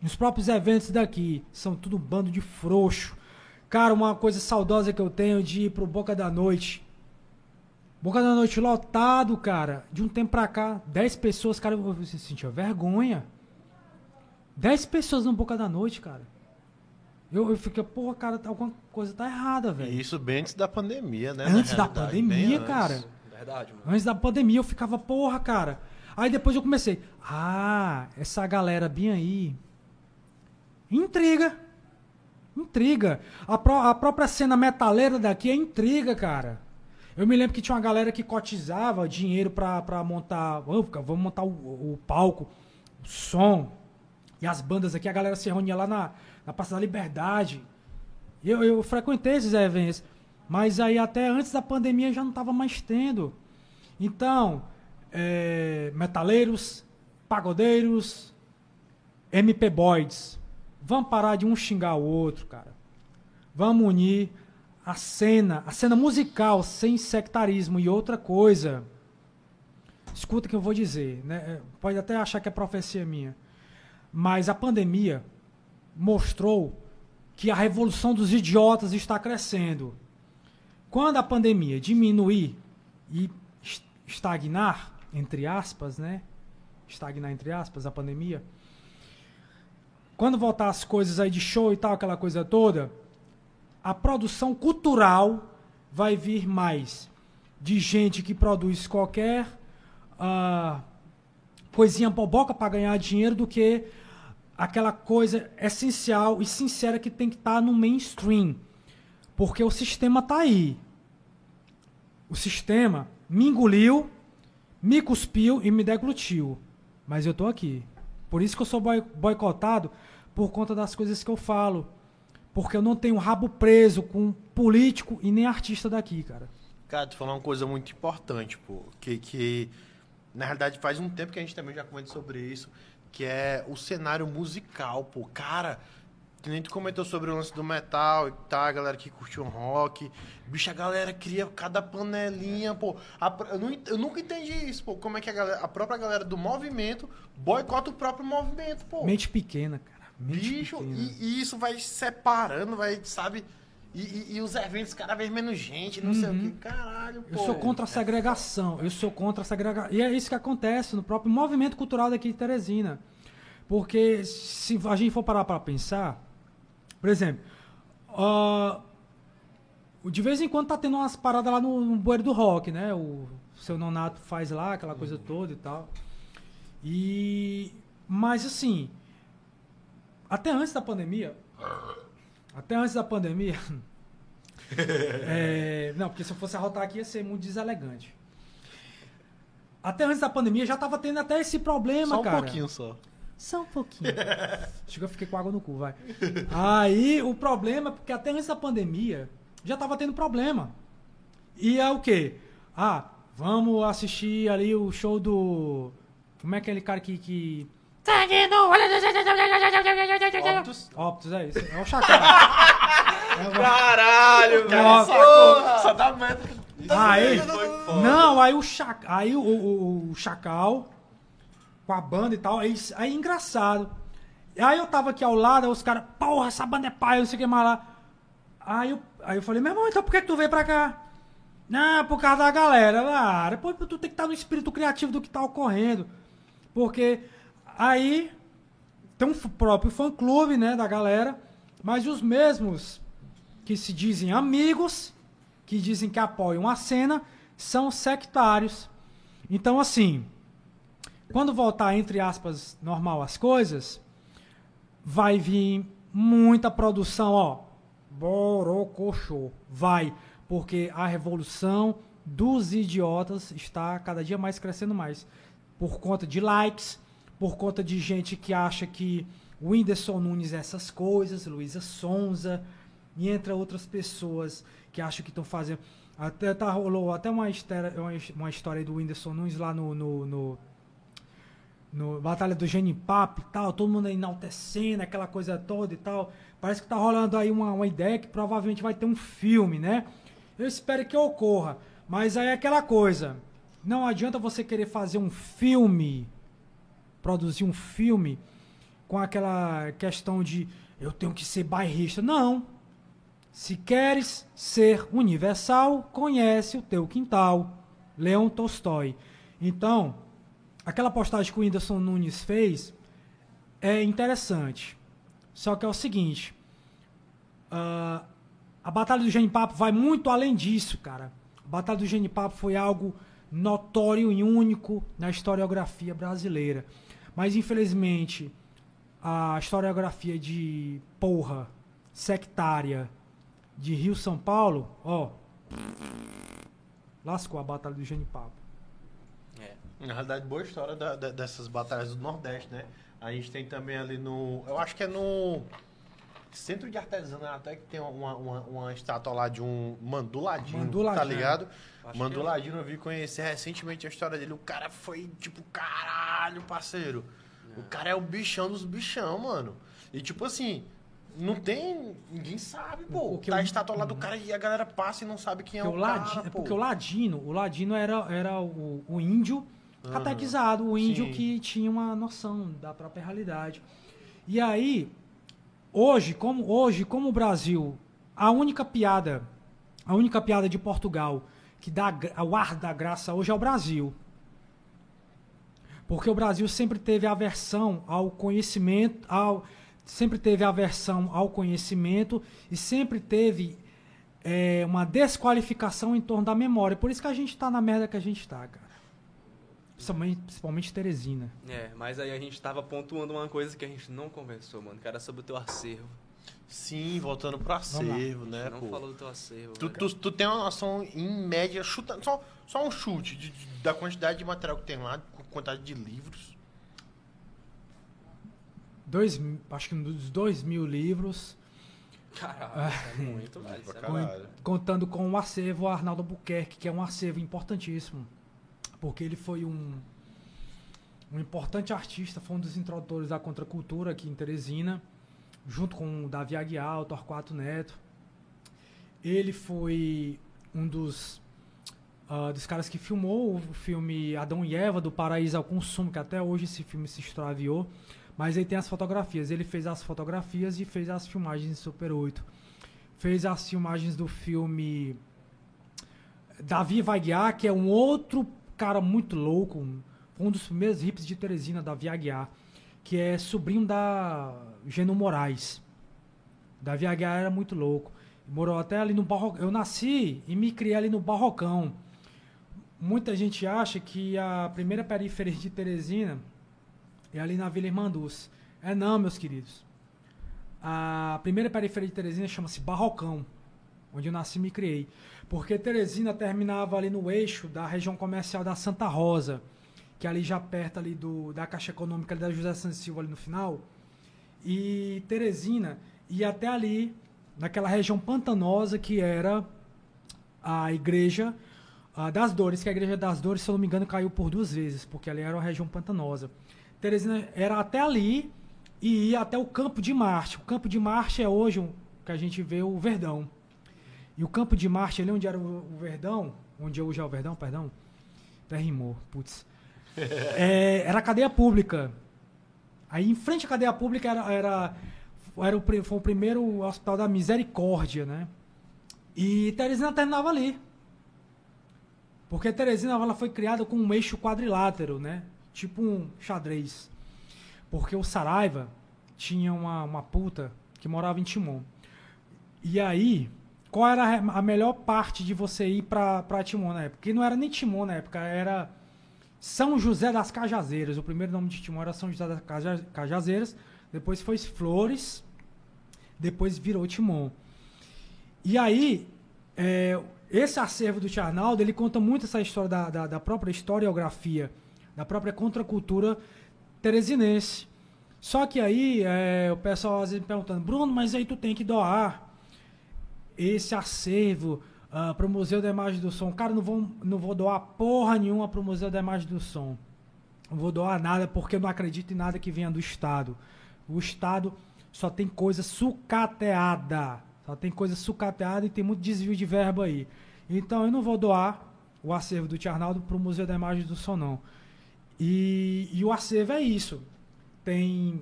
nos próprios eventos daqui. São tudo um bando de frouxo. Cara, uma coisa saudosa que eu tenho de ir pro Boca da Noite. Boca da Noite lotado, cara. De um tempo pra cá, 10 pessoas, cara, você sentia vergonha. 10 pessoas no Boca da Noite, cara. Eu, eu fiquei, porra, cara, alguma coisa tá errada, velho. E isso bem antes da pandemia, né? Antes da pandemia, bem antes. cara. Verdade, mano. Antes da pandemia eu ficava, porra, cara. Aí depois eu comecei, ah, essa galera bem aí. Intriga. Intriga. A, pró- a própria cena metaleira daqui é intriga, cara. Eu me lembro que tinha uma galera que cotizava dinheiro pra, pra montar. "Ô, cara, vamos montar o, o palco, o som. E as bandas aqui, a galera se reunia lá na, na Praça da Liberdade. Eu, eu frequentei esses eventos. Mas aí até antes da pandemia já não tava mais tendo. Então, é, metaleiros, pagodeiros, MP Boys, vamos parar de um xingar o outro, cara. Vamos unir a cena, a cena musical sem sectarismo e outra coisa. Escuta o que eu vou dizer, né? É, Pode até achar que é profecia minha. Mas a pandemia mostrou que a revolução dos idiotas está crescendo. Quando a pandemia diminuir e es- estagnar, entre aspas, né? Estagnar entre aspas a pandemia. Quando voltar as coisas aí de show e tal, aquela coisa toda, a produção cultural vai vir mais de gente que produz qualquer ah, coisinha boboca para ganhar dinheiro do que aquela coisa essencial e sincera que tem que estar no mainstream. Porque o sistema tá aí. O sistema me engoliu, me cuspiu e me deglutiu. Mas eu tô aqui. Por isso que eu sou boi- boicotado por conta das coisas que eu falo. Porque eu não tenho rabo preso com político e nem artista daqui, cara. Cara, tu falou uma coisa muito importante, pô. Que, que na realidade faz um tempo que a gente também já comenta sobre isso. Que é o cenário musical, pô. Cara, que nem tu comentou sobre o lance do metal e tal, a galera que curtiu um rock. Bicho, a galera cria cada panelinha, pô. A eu, não eu nunca entendi isso, pô. Como é que a, galera, a própria galera do movimento boicota o próprio movimento, pô. Mente pequena, cara. Mente Bicho, pequena. e, e isso vai separando, vai, sabe? E, e- e os eventos cada vez menos gente, não sei o que. Caralho, pô. Eu sou contra a segregação. Eu sou contra a segregação. E é isso que acontece no próprio movimento cultural daqui de Teresina. Porque se a gente for parar para pensar, por exemplo, ah, de vez em quando tá tendo umas paradas lá no, no bueiro do rock, né? O seu nonato faz lá aquela coisa toda e tal. E mas assim, até antes da pandemia, até antes da pandemia, é, não, porque se eu fosse arrotar aqui ia ser muito deselegante. Até antes da pandemia já tava tendo até esse problema, Só um cara. pouquinho só. Só um pouquinho. Acho que eu fiquei com água no cu, vai. Aí o problema, porque até antes da pandemia já tava tendo problema. E é o quê? Ah, vamos assistir ali o show do. Como é aquele cara que. que... Optus. Optus, é isso. É o Chacal. É o- Caralho, velho. Ó, Porra. Só dá meta. Aí, não, aí o Chacal, aí o, o- o Chacal com a banda e tal, aí, aí engraçado. Aí eu tava aqui ao lado, aí os caras, porra, essa banda é pai, não sei o que mais lá. Aí eu, aí eu falei, meu irmão, então por que, que tu veio pra cá? Não, por causa da galera. Ah, depois tu tem que estar no espírito criativo do que tá ocorrendo. Porque aí tem um próprio fã-clube, né, da galera, mas os mesmos que se dizem amigos, que dizem que apoiam a cena, são sectários. Então, assim, quando voltar, entre aspas, normal as coisas, vai vir muita produção, ó, borocochô, vai, porque a revolução dos idiotas está cada dia mais crescendo mais, por conta de likes, por conta de gente que acha que o Whindersson Nunes é essas coisas, Luísa Sonza, e entre outras pessoas que acham que estão fazendo. Até tá, rolou até uma história, uma, história do Whindersson Nunes lá no, no, no, no Batalha do Genipapo e tal, todo mundo enaltecendo, aquela coisa toda e tal. Parece que tá rolando aí uma, uma ideia que provavelmente vai ter um filme, né? Eu espero que ocorra. Mas aí é aquela coisa. Não adianta você querer fazer um filme, produzir um filme com aquela questão de eu tenho que ser bairrista. Não. Se queres ser universal, conhece o teu quintal. Leon Tolstói. Então, aquela postagem que o Whindersson Nunes fez é interessante. Só que é o seguinte: uh, a Batalha do Genipapo vai muito além disso, cara. A Batalha do Genipapo foi algo notório e único na historiografia brasileira. Mas, infelizmente, a historiografia de porra sectária de Rio São Paulo, ó. Lascou a batalha do Genipapo. É. Na realidade, boa história da, da, dessas batalhas do Nordeste, né? A gente tem também ali no. Eu acho que é no. Centro de artesanato, até que tem uma, uma, uma estátua lá de um manduladinho, manduladinho. tá ligado? Acho manduladinho, eu... eu vi conhecer recentemente a história dele. O cara foi tipo, caralho, parceiro. O cara é o bichão dos bichão, mano. E tipo assim, não tem. Ninguém sabe, pô. Porque tá a estátua lá do cara e a galera passa e não sabe quem é o, o Ladino, cara, Porque o Ladino, o Ladino era, era o, o índio uhum. catequizado, o índio Sim. que tinha uma noção da própria realidade. E aí, hoje, como hoje, como o Brasil, a única piada, a única piada de Portugal que dá o ar da graça hoje é o Brasil. Porque o Brasil sempre teve aversão ao conhecimento, ao sempre teve aversão ao conhecimento e sempre teve é, uma desqualificação em torno da memória. Por isso que a gente está na merda que a gente está, cara. Principalmente, principalmente Teresina. É, mas aí a gente estava pontuando uma coisa que a gente não conversou, mano, que era sobre o teu acervo. Sim, voltando pro acervo, né? Não pô. falou do teu acervo. Tu, tu, tu, tem uma noção, em média, chutando, só, só um chute de, de, da quantidade de material que tem lá, quantidade de livros dois, acho que uns dois mil livros. Caralho, é muito, velho. É contando com o acervo Arnaldo Buquerque, que é um acervo importantíssimo. Porque ele foi um, um importante artista, foi um dos introdutores da contracultura aqui em Teresina, junto com o Davi Aguiar, o Torquato Neto. Ele foi um dos, uh, dos caras que filmou o filme Adão e Eva, do Paraíso ao Consumo, que até hoje esse filme se extraviou. Mas aí tem as fotografias. Ele fez as fotografias e fez as filmagens em Super 8. Fez as filmagens do filme Davi Vaguiar, que é um outro cara muito louco, um dos primeiros hips de Teresina, Davi Aguiar, que é sobrinho da Geno Moraes. Davi Aguiar era muito louco. Morou até ali no Barrocão. Eu nasci e me criei ali no Barrocão. Muita gente acha que a primeira periferia de Teresina é ali na Vila Irmanduz. É não, meus queridos. A primeira periferia de Teresina chama-se Barrocão, onde eu nasci e me criei. Porque Teresina terminava ali no eixo da região comercial da Santa Rosa, que é ali já perto ali do, da Caixa Econômica da José Santos Silva ali no final. E Teresina ia até ali, naquela região pantanosa que era a igreja uh, das Dores, que a igreja das Dores, se eu não me engano, caiu por duas vezes, porque ali era uma região pantanosa. Teresina era até ali e ia até o Campo de Marte. O Campo de Marte é hoje um, que a gente vê o Verdão. E o Campo de Marte, ali onde era o, o Verdão, onde hoje é o Verdão, perdão, até rimou, putz. é, era a cadeia pública. Aí em frente à cadeia pública era, era, era o, foi o primeiro hospital da Misericórdia, né? E Teresina terminava ali. Porque Teresina ela foi criada com um eixo quadrilátero, né? tipo um xadrez. Porque o Saraiva tinha uma, uma puta que morava em Timon. E aí, qual era a melhor parte de você ir pra Timon na época? Porque não era nem Timon na época, era São José das Cajazeiras. O primeiro nome de Timon era São José das Cajazeiras. Depois foi Flores. Depois virou Timon. E aí, é, esse acervo do Tiarnaldo, ele conta muito essa história da, da, da própria historiografia da própria contracultura teresinense. Só que aí é, o pessoal às vezes me perguntando, Bruno, mas aí tu tem que doar. esse acervo uh, pro Museu da Imagem do Som. Cara, não vou, não vou doar porra nenhuma pro Museu da Imagem do Som. Não vou doar nada porque eu não acredito em nada que venha do Estado. O Estado só tem coisa sucateada. Só tem coisa sucateada e tem muito desvio de verba aí. Então eu não vou doar o acervo do Tia Arnaldo pro Museu da Imagem do Som, não. E, e o acervo é isso. Tem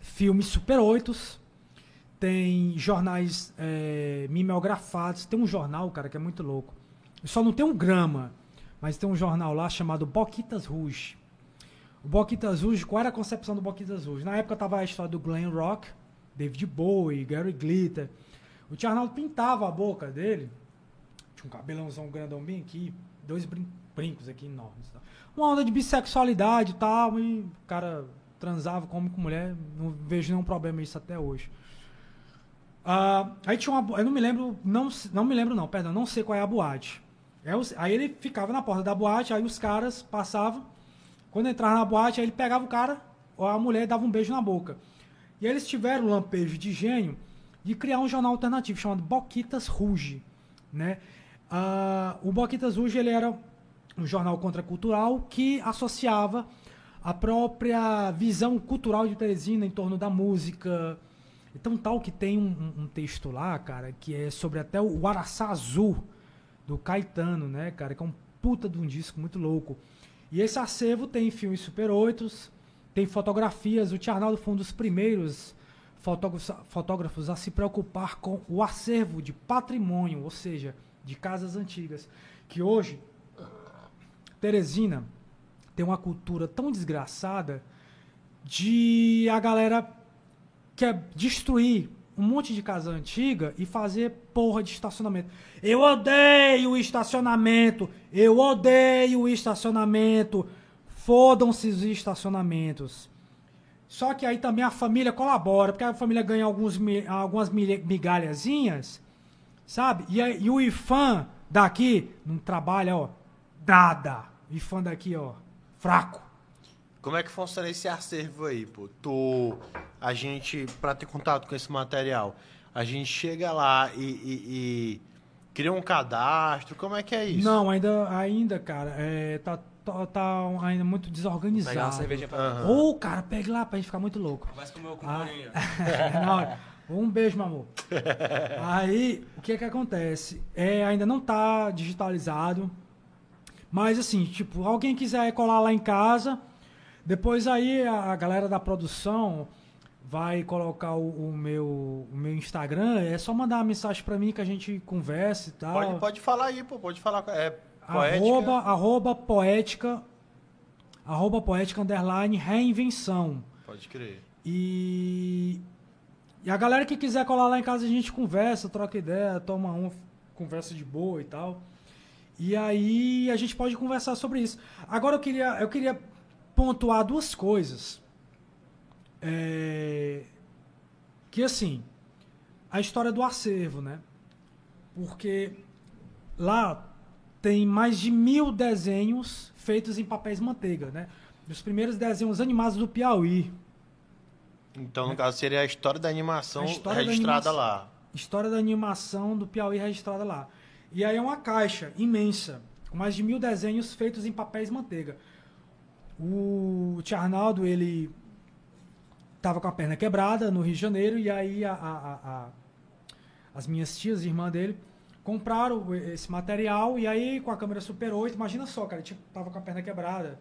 filmes Super 8 tem jornais é, mimeografados. Tem um jornal, cara, que é muito louco. Só não tem um grama, mas tem um jornal lá chamado Boquitas Rouge. O Boquitas Rouge, qual era a concepção do Boquitas Rouge? Na época tava a história do Glenn Rock, David Bowie, Gary Glitter. O Tia Arnaldo pintava a boca dele. Tinha um cabelãozão grandão bem aqui, dois brin brincos aqui enormes. Tá? Uma onda de bissexualidade e tal, e o cara transava com homem com mulher, não vejo nenhum problema isso até hoje. Uh, aí tinha uma. Eu não me lembro. Não, não me lembro, não, perdão, não sei qual é a boate. Aí ele ficava na porta da boate, aí os caras passavam. Quando entrava na boate, aí ele pegava o cara, ou a mulher dava um beijo na boca. E eles tiveram o lampejo de gênio de criar um jornal alternativo chamado Boquitas Rouge. Né? Uh, o Boquitas Rouge ele era um jornal contracultural que associava a própria visão cultural de Teresina em torno da música. Então, tal que tem um, um texto lá, cara, que é sobre até o Araçá Azul, do Caetano, né, cara, que é um puta de um disco muito louco. E esse acervo tem filmes Super 8, tem fotografias. O Tiarnaldo foi um dos primeiros fotógrafos, fotógrafos a se preocupar com o acervo de patrimônio, ou seja, de casas antigas. Que hoje, Teresina tem uma cultura tão desgraçada de a galera quer destruir um monte de casa antiga e fazer porra de estacionamento. Eu odeio estacionamento. Eu odeio estacionamento. Fodam-se os estacionamentos. Só que aí também a família colabora, porque a família ganha alguns, algumas migalhazinhas, sabe? E, aí, e o IFAM daqui não trabalha, ó, nada. O IFAM daqui, ó, fraco. Como é que funciona esse acervo aí, pô? Tu, a gente, para ter contato com esse material, a gente chega lá e, e, e, cria um cadastro, como é que é isso? Não, ainda, ainda cara, é, tá, tá, tá ainda muito desorganizado. Pegar uma cervejinha pra... Uhum. Ou, cara, pegue lá pra gente ficar muito louco. Vai comer com ah, não, um beijo, meu amor. Aí, o que é que acontece? É, ainda não tá digitalizado, mas assim, tipo, alguém quiser colar lá em casa, depois aí a, a galera da produção vai colocar o, o, meu, o meu Instagram, é só mandar uma mensagem para mim que a gente converse e tal. Pode, pode falar aí, pô, pode falar. É poética. Arroba, arroba poética, arroba poética underline reinvenção. Pode crer. E, e a galera que quiser colar lá em casa a gente conversa, troca ideia, toma um, conversa de boa e tal. E aí a gente pode conversar sobre isso. Agora eu queria, eu queria pontuar duas coisas. É, que assim, a história do acervo, né? Porque lá tem mais de mil desenhos feitos em papéis manteiga, né? Os primeiros desenhos animados do Piauí. Então, no caso, seria a história da animação história registrada da animação, lá. História da animação do Piauí registrada lá. E aí é uma caixa imensa, com mais de mil desenhos feitos em papéis manteiga. O Tia Arnaldo, ele tava com a perna quebrada no Rio de Janeiro, e aí a, a, a, as minhas tias, irmã dele, compraram esse material, e aí com a câmera Super 8, imagina só, cara, ele tava com a perna quebrada.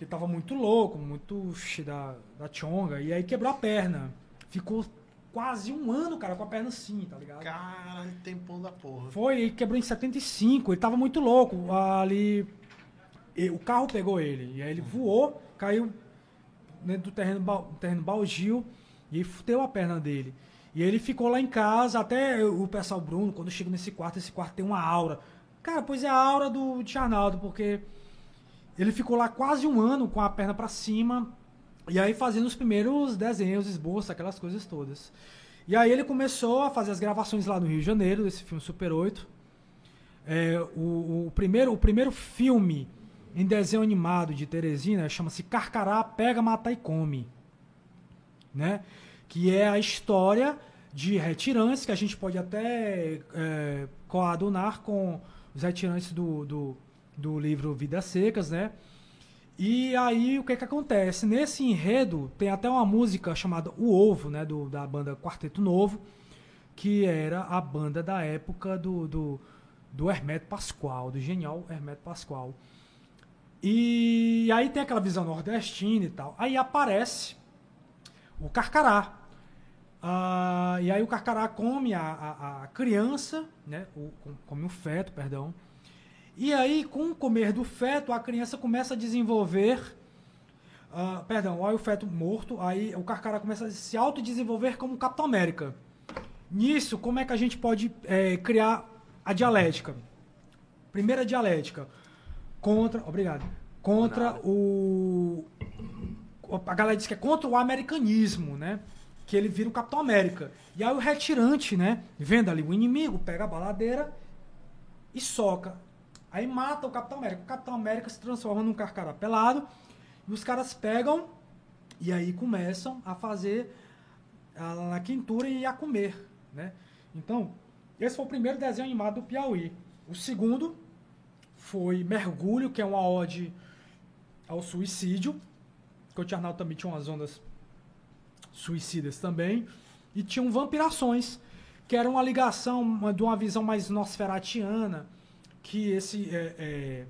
Ele tava muito louco, muito da, da chonga, e aí quebrou a perna. Ficou quase um ano, cara, com a perna assim, tá ligado? Caralho, tempão da porra. Foi, ele quebrou em 75, ele tava muito louco. Ali. O carro pegou ele. E aí ele voou, caiu dentro do terreno, terreno baldio e fudeu a perna dele. E ele ficou lá em casa, até o pessoal Bruno, quando chega nesse quarto, esse quarto tem uma aura. Cara, pois é a aura do Arnaldo, porque ele ficou lá quase um ano com a perna para cima, e aí fazendo os primeiros desenhos, esboços, aquelas coisas todas. E aí ele começou a fazer as gravações lá no Rio de Janeiro, desse filme Super 8. É, o, o, primeiro, o primeiro filme em desenho animado de Teresina chama-se Carcará, Pega, Mata e Come. Né? Que é a história de retirantes, que a gente pode até é, coadunar com os retirantes do, do, do livro Vidas Secas, né? E aí o que que acontece? Nesse enredo tem até uma música chamada O Ovo, né, do, da banda Quarteto Novo, que era a banda da época do, do, do Hermeto Pascoal, do genial Hermeto Pascoal. E aí tem aquela visão nordestina e tal. Aí aparece o Carcará. Ah, e aí o Carcará come a, a, a criança, né? O, come o feto, perdão. E aí, com o comer do feto, a criança começa a desenvolver. Uh, perdão, olha o feto morto, aí o Carcará começa a se autodesenvolver como Capitão América. Nisso, como é que a gente pode é, criar a dialética? Primeira dialética. Contra. Obrigado. Contra o. A galera diz que é contra o americanismo, né? Que ele vira o Capitão América. E aí o retirante, né? Vendo ali o inimigo, pega a baladeira e soca. Aí mata o Capitão América. O Capitão América se transforma num carcará pelado. E os caras pegam e aí começam a fazer a, a quintura e a comer. Né? Então, esse foi o primeiro desenho animado do Piauí. O segundo foi Mergulho, que é uma ode ao suicídio. Que o Tiarnal também tinha umas ondas suicidas também. E tinham Vampirações, que era uma ligação uma, de uma visão mais nosferatiana que esse é, é,